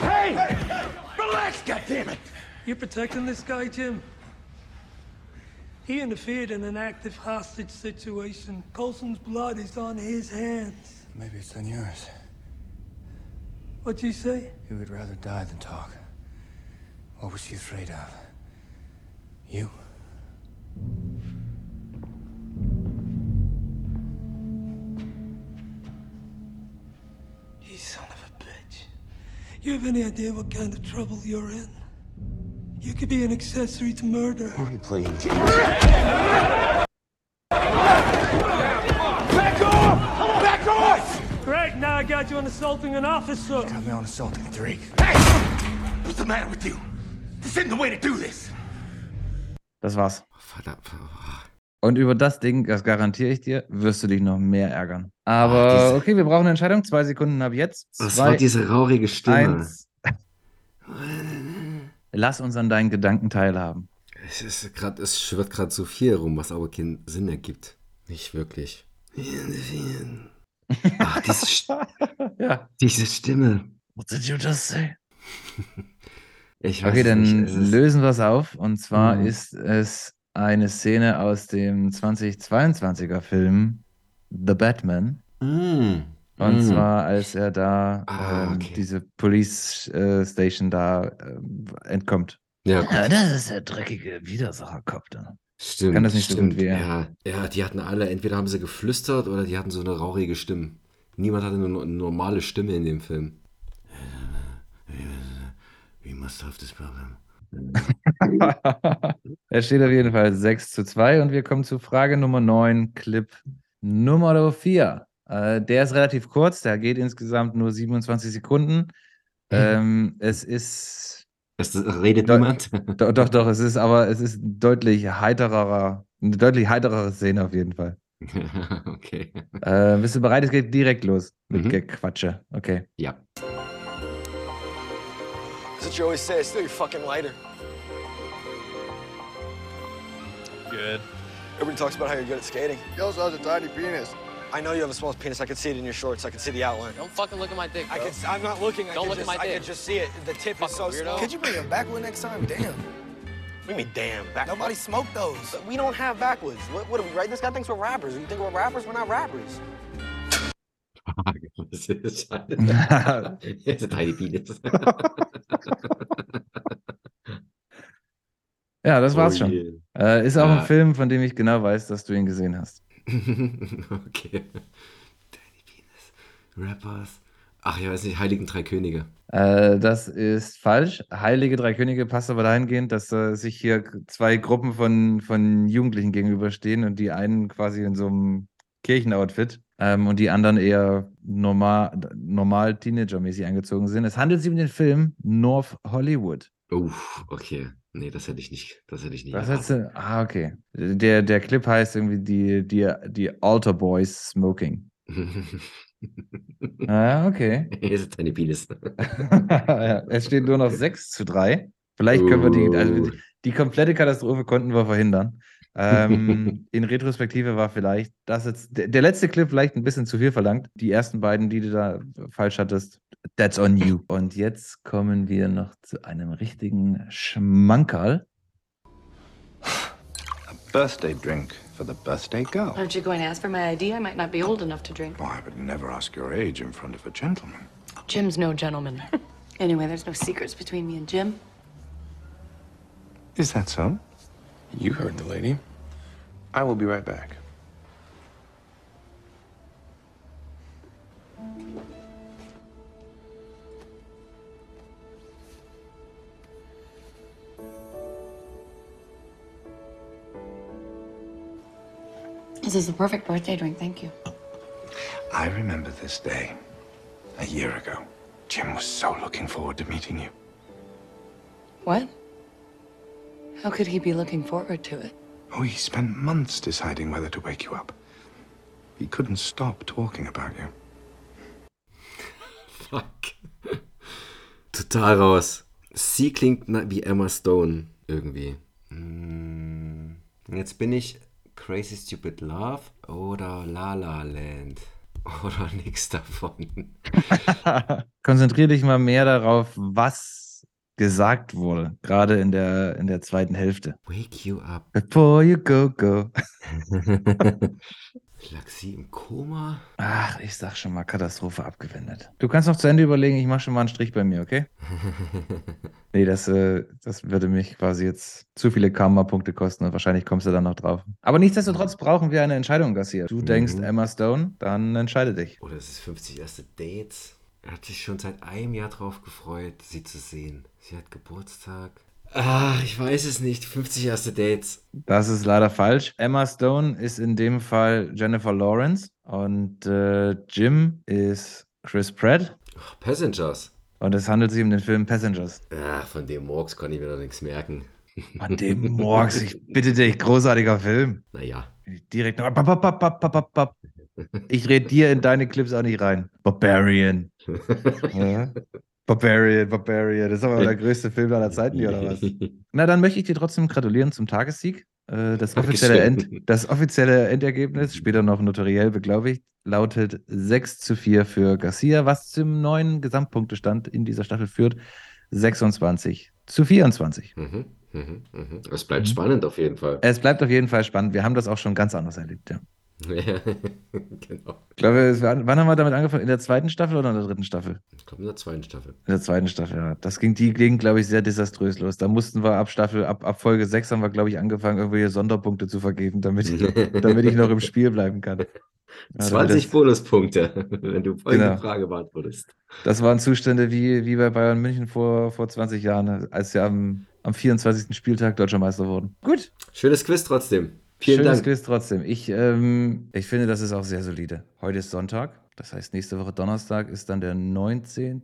Hey! Relax, goddammit! You protecting this guy, Jim? He interfered in an active hostage situation. Colson's blood is on his hands. Maybe it's on yours. What'd you say? He would rather die than talk. What was she afraid of? You? You son of a bitch. You have any idea what kind of trouble you're in? You could be an accessory to murder. Who are you playing, Jim? Back off! Back off! Greg, now I got you on assaulting an officer. Got me on assaulting Drake. Hey! What's the matter with you? This isn't the way to do this. Das war's. Verdammt. Und über das Ding, das garantiere ich dir, wirst du dich noch mehr ärgern. Aber okay, wir brauchen eine Entscheidung. Zwei Sekunden ab jetzt. Was Zwei, war diese rauchige Stimme? eins. Lass uns an deinen Gedanken teilhaben. Es, ist grad, es schwirrt gerade so viel rum, was aber keinen Sinn ergibt. Nicht wirklich. Ach, diese, St- (laughs) Ja. diese Stimme. What did you just say? (laughs) Ich weiß Okay, dann nicht. Lösen wir es auf. Und zwar Mhm. ist es eine Szene aus dem 2022er Film The Batman. Mm. Und Mm. zwar, als er da Ah, ähm, okay. diese Police äh, Station da ähm, entkommt. Ja, Ja, das ist der dreckige Widersacherkopf da. stimmt. kann das nicht so stimmt. er. Ja, ja, die hatten alle, entweder haben sie geflüstert oder die hatten so eine rauchige Stimme. Niemand hatte eine, eine normale Stimme in dem Film. We must solve this problem. (laughs) es steht auf jeden Fall 6 zu 2 und wir kommen zu Frage Nummer 9, Clip Nummer 4. Äh, der ist relativ kurz, der geht insgesamt nur 27 Sekunden. Ähm, es ist. Das redet Do- niemand. (laughs) Doch, doch, doch, es ist aber es ist deutlich heiterer, eine deutlich heiterere Szene auf jeden Fall. (laughs) okay. Äh, bist du bereit? Es geht direkt los mit Mhm. Gequatsche. Okay. Ja. That's what you always say. It's still your fucking lighter. Good. Everybody talks about how you're good at skating. He also has a tiny penis. I know you have a small penis. I can see it in your shorts. I can see the outline. Don't fucking look at my dick. I bro. can. I'm not looking. I Don't can look at just, my I dick. can just see it. The tip is so weirdo. small. Could you bring him backwood next time? Damn. What do you mean, damn? Back- Nobody smoked those. But We don't have backwoods. What, what do we, right? This guy thinks we're rappers. You think we're rappers? We're not rappers. (laughs) Das ist schade. Das (laughs) ist ein tiny penis. Ja, das war's Oh schon. Äh, ist auch Ja. ein Film, von dem ich genau weiß, dass du ihn gesehen hast. (laughs) okay. Tiny penis. Rappers. Ach, ich weiß nicht, Heiligen Drei Könige. Äh, das ist falsch. Heilige Drei Könige passt aber dahingehend, dass äh, sich hier zwei Gruppen von, von Jugendlichen gegenüberstehen und die einen quasi in so einem Kirchenoutfit ähm, und die anderen eher normal, normal Teenager-mäßig angezogen sind. Es handelt sich um den Film North Hollywood. Uff, okay. Nee, das hätte ich nicht. Das hätte ich nicht. Was erraten. heißt, ah, okay. Der, der Clip heißt irgendwie die, die, die Altar Boys Smoking. (laughs) Ah, okay. Hier ist ein tiny penis. ja, (laughs) es steht nur noch 6 zu 3. Vielleicht können wir die, also Uh. die komplette Katastrophe konnten wir verhindern. Ähm, (laughs) in Retrospektive war vielleicht das jetzt der, der letzte Clip vielleicht ein bisschen zu viel verlangt. Die ersten beiden, die du da falsch hattest, that's on you. Und jetzt kommen wir noch zu einem richtigen Schmankerl. Birthday drink for the birthday girl. Aren't you going to ask for my ID? I might not be old enough to drink. Why, but never ask your age in front of a gentleman. Jim's no gentleman. (laughs) anyway, there's no secrets between me and Jim. Is that so? You heard the lady. I will be right back. This is the perfect birthday drink. Thank you. I remember this day a year ago. Jim was so looking forward to meeting you. What? How could he be looking forward to it? Oh, he spent months deciding whether to wake you up. He couldn't stop talking about you. (laughs) Fuck. Total raus. Sie klingt wie Emma Stone irgendwie. Hm, Jetzt bin ich Crazy Stupid Love oder La La Land. (laughs) Oder nix davon. (laughs) Konzentrier dich mal mehr darauf, was gesagt wurde, gerade in der, in der zweiten Hälfte. Wake you up. Before you go, go. (laughs) Lag sie im Koma? Ach, ich sag schon mal, Katastrophe abgewendet. Du kannst noch zu Ende überlegen, ich mache schon mal einen Strich bei mir, okay? (laughs) Nee, das, äh, das würde mich quasi jetzt zu viele Karma-Punkte kosten und wahrscheinlich kommst du dann noch drauf. Aber nichtsdestotrotz brauchen wir eine Entscheidung, Garcia. Du denkst Emma Stone, dann entscheide dich. Oder es ist 50 erste Dates. Er hat sich schon seit einem Jahr drauf gefreut, sie zu sehen. Sie hat Geburtstag. Ach, ich weiß es nicht. 50 erste Dates. Das ist leider falsch. Emma Stone ist in dem Fall Jennifer Lawrence und äh, Jim ist Chris Pratt. Passengers. Und es handelt sich um den Film Passengers. Ach, von dem Morgs konnte ich mir doch nichts merken. (laughs) An dem Morgs, ich bitte dich, großartiger Film. Naja. Direkt noch. Ich rede dir in deine Clips auch nicht rein. Barbarian. Ja. Barbarian, Barbarian. Das ist aber der größte Film aller Zeiten, hier, oder was? (laughs) Na, dann möchte ich dir trotzdem gratulieren zum Tagessieg. Äh, Das offizielle, End, das offizielle Endergebnis, später noch notariell beglaubigt, lautet 6 zu 4 für Garcia, was zum neuen Gesamtpunktestand in dieser Staffel führt. 26 zu 24. Mhm, mhm, mhm. Es bleibt spannend auf jeden Fall. Es bleibt auf jeden Fall spannend. Wir haben das auch schon ganz anders erlebt, ja. Ja, (laughs) genau. Ich glaube, war, wann haben wir damit angefangen? In der zweiten Staffel oder in der dritten Staffel? Ich glaube in der zweiten Staffel. In der zweiten Staffel, ja. Das ging, die ging, glaube ich, sehr desaströs los. Da mussten wir ab Staffel, ab, ab Folge 6 haben wir, glaube ich, angefangen, irgendwelche Sonderpunkte zu vergeben, damit ich, (laughs) damit ich noch im Spiel bleiben kann. (laughs) Ja, weil 20 das, Bonuspunkte, wenn du folgende Genau. Frage beantwortest. das waren Zustände wie, wie bei Bayern München vor, vor 20 Jahren, als sie am, am 24. Spieltag Deutscher Meister wurden. Gut. Schönes Quiz trotzdem. Vielen Schönes Dank. Quiz trotzdem. Ich, ähm, ich finde, das ist auch sehr solide. Heute ist Sonntag. Das heißt, nächste Woche Donnerstag ist dann der 19.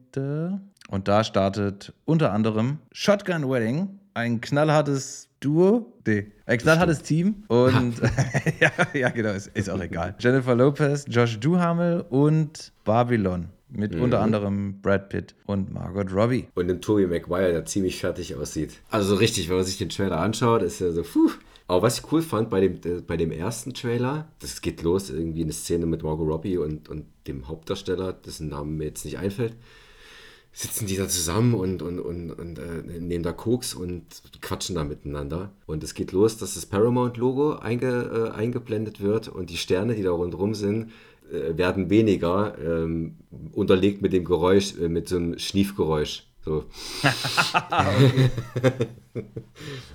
Und da startet unter anderem Shotgun Wedding, ein knallhartes Duo. Nee, ein knallhartes Team. Und (laughs) (laughs) ja, ja, genau, ist, ist auch egal. Jennifer Lopez, Josh Duhamel und Babylon. Mit Mhm. unter anderem Brad Pitt und Margot Robbie. Und den Tobey Maguire, der ziemlich fertig aussieht. Also richtig, wenn man sich den Trailer anschaut, ist er so, puh. Aber was ich cool fand bei dem, äh, bei dem ersten Trailer, das geht los, irgendwie eine Szene mit Margot Robbie und, und dem Hauptdarsteller, dessen Namen mir jetzt nicht einfällt. Sitzen die da zusammen und, und, und, und äh, nehmen da Koks und quatschen da miteinander. Und es geht los, dass das Paramount-Logo einge, äh, eingeblendet wird und die Sterne, die da rundherum sind, äh, werden weniger, ähm, unterlegt mit dem Geräusch, äh, mit so einem Schniefgeräusch. So. (laughs)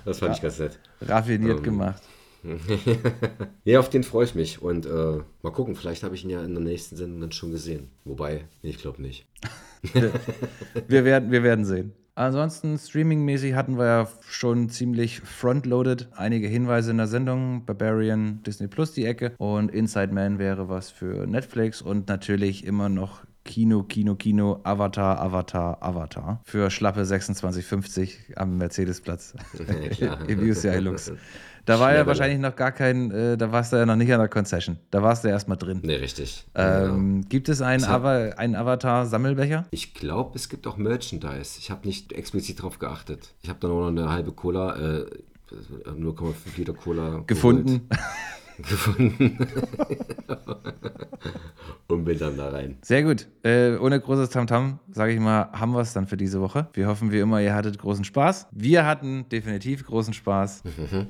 das fand ich ganz nett. Raffiniert Ähm, gemacht. (laughs) ja, auf den freue ich mich. Und äh, mal gucken, vielleicht habe ich ihn ja in der nächsten Sendung dann schon gesehen. Wobei, ich glaube nicht. wir, werden, wir werden sehen. Ansonsten, streamingmäßig hatten wir ja schon ziemlich frontloaded. Einige Hinweise in der Sendung. Barbarian, Disney Plus die Ecke. Und Inside Man wäre was für Netflix. Und natürlich immer noch Kino, Kino, Kino, Avatar, Avatar, Avatar. Für schlappe 26,50 am Mercedesplatz. (laughs) Ja. (laughs) Im UCI Lux. Da war ja wahrscheinlich noch gar kein, äh, da warst du ja noch nicht an der Concession. Da warst du erstmal drin. Nee, richtig. Ähm, Gibt es einen, Ava einen Avatar-Sammelbecher? Ich glaube, es gibt auch Merchandise. Ich habe nicht explizit darauf geachtet. Ich habe dann auch noch eine halbe Cola, äh, 0,5 Liter Cola Gefunden. (laughs) Gefunden. (laughs) Und bin dann da rein. Sehr gut. Äh, ohne großes Tamtam, sage ich mal, haben wir es dann für diese Woche. Wir hoffen wie immer, ihr hattet großen Spaß. Wir hatten definitiv großen Spaß.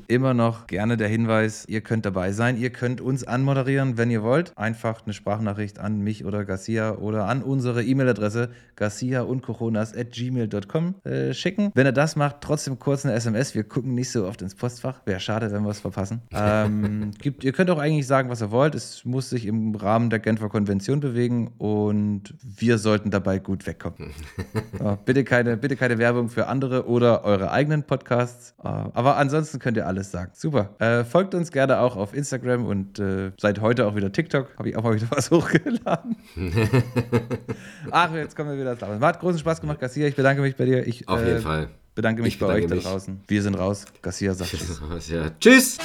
Immer noch gerne der Hinweis, ihr könnt dabei sein. Ihr könnt uns anmoderieren, wenn ihr wollt. Einfach eine Sprachnachricht an mich oder Garcia oder an unsere E-Mail-Adresse garcia und gmail.com äh, schicken. Wenn ihr das macht, trotzdem kurz eine SMS. Wir gucken nicht so oft ins Postfach. Wäre schade, wenn wir es verpassen. (laughs) Ähm, gibt, ihr könnt auch eigentlich sagen, was ihr wollt. Es muss sich im Rahmen der Genfer Konvention bewegen und wir sollten dabei gut wegkommen. (laughs) Ja, bitte, keine, bitte keine Werbung für andere oder eure eigenen Podcasts. Äh, Aber ansonsten könnt ihr alles sagen. Super. Äh, folgt uns gerne auch auf Instagram und äh, seit heute auch wieder TikTok. Habe ich auch mal wieder (laughs) was hochgeladen. (laughs) Ach, jetzt kommen wir wieder drauf. Hat großen Spaß gemacht, Garcia. Ich bedanke mich bei dir. Ich, Auf äh, jeden Fall. Bedanke mich Ich bei bedanke euch da mich. draußen. Wir sind raus. Garcia sagt Tschüss. Ja. Tschüss!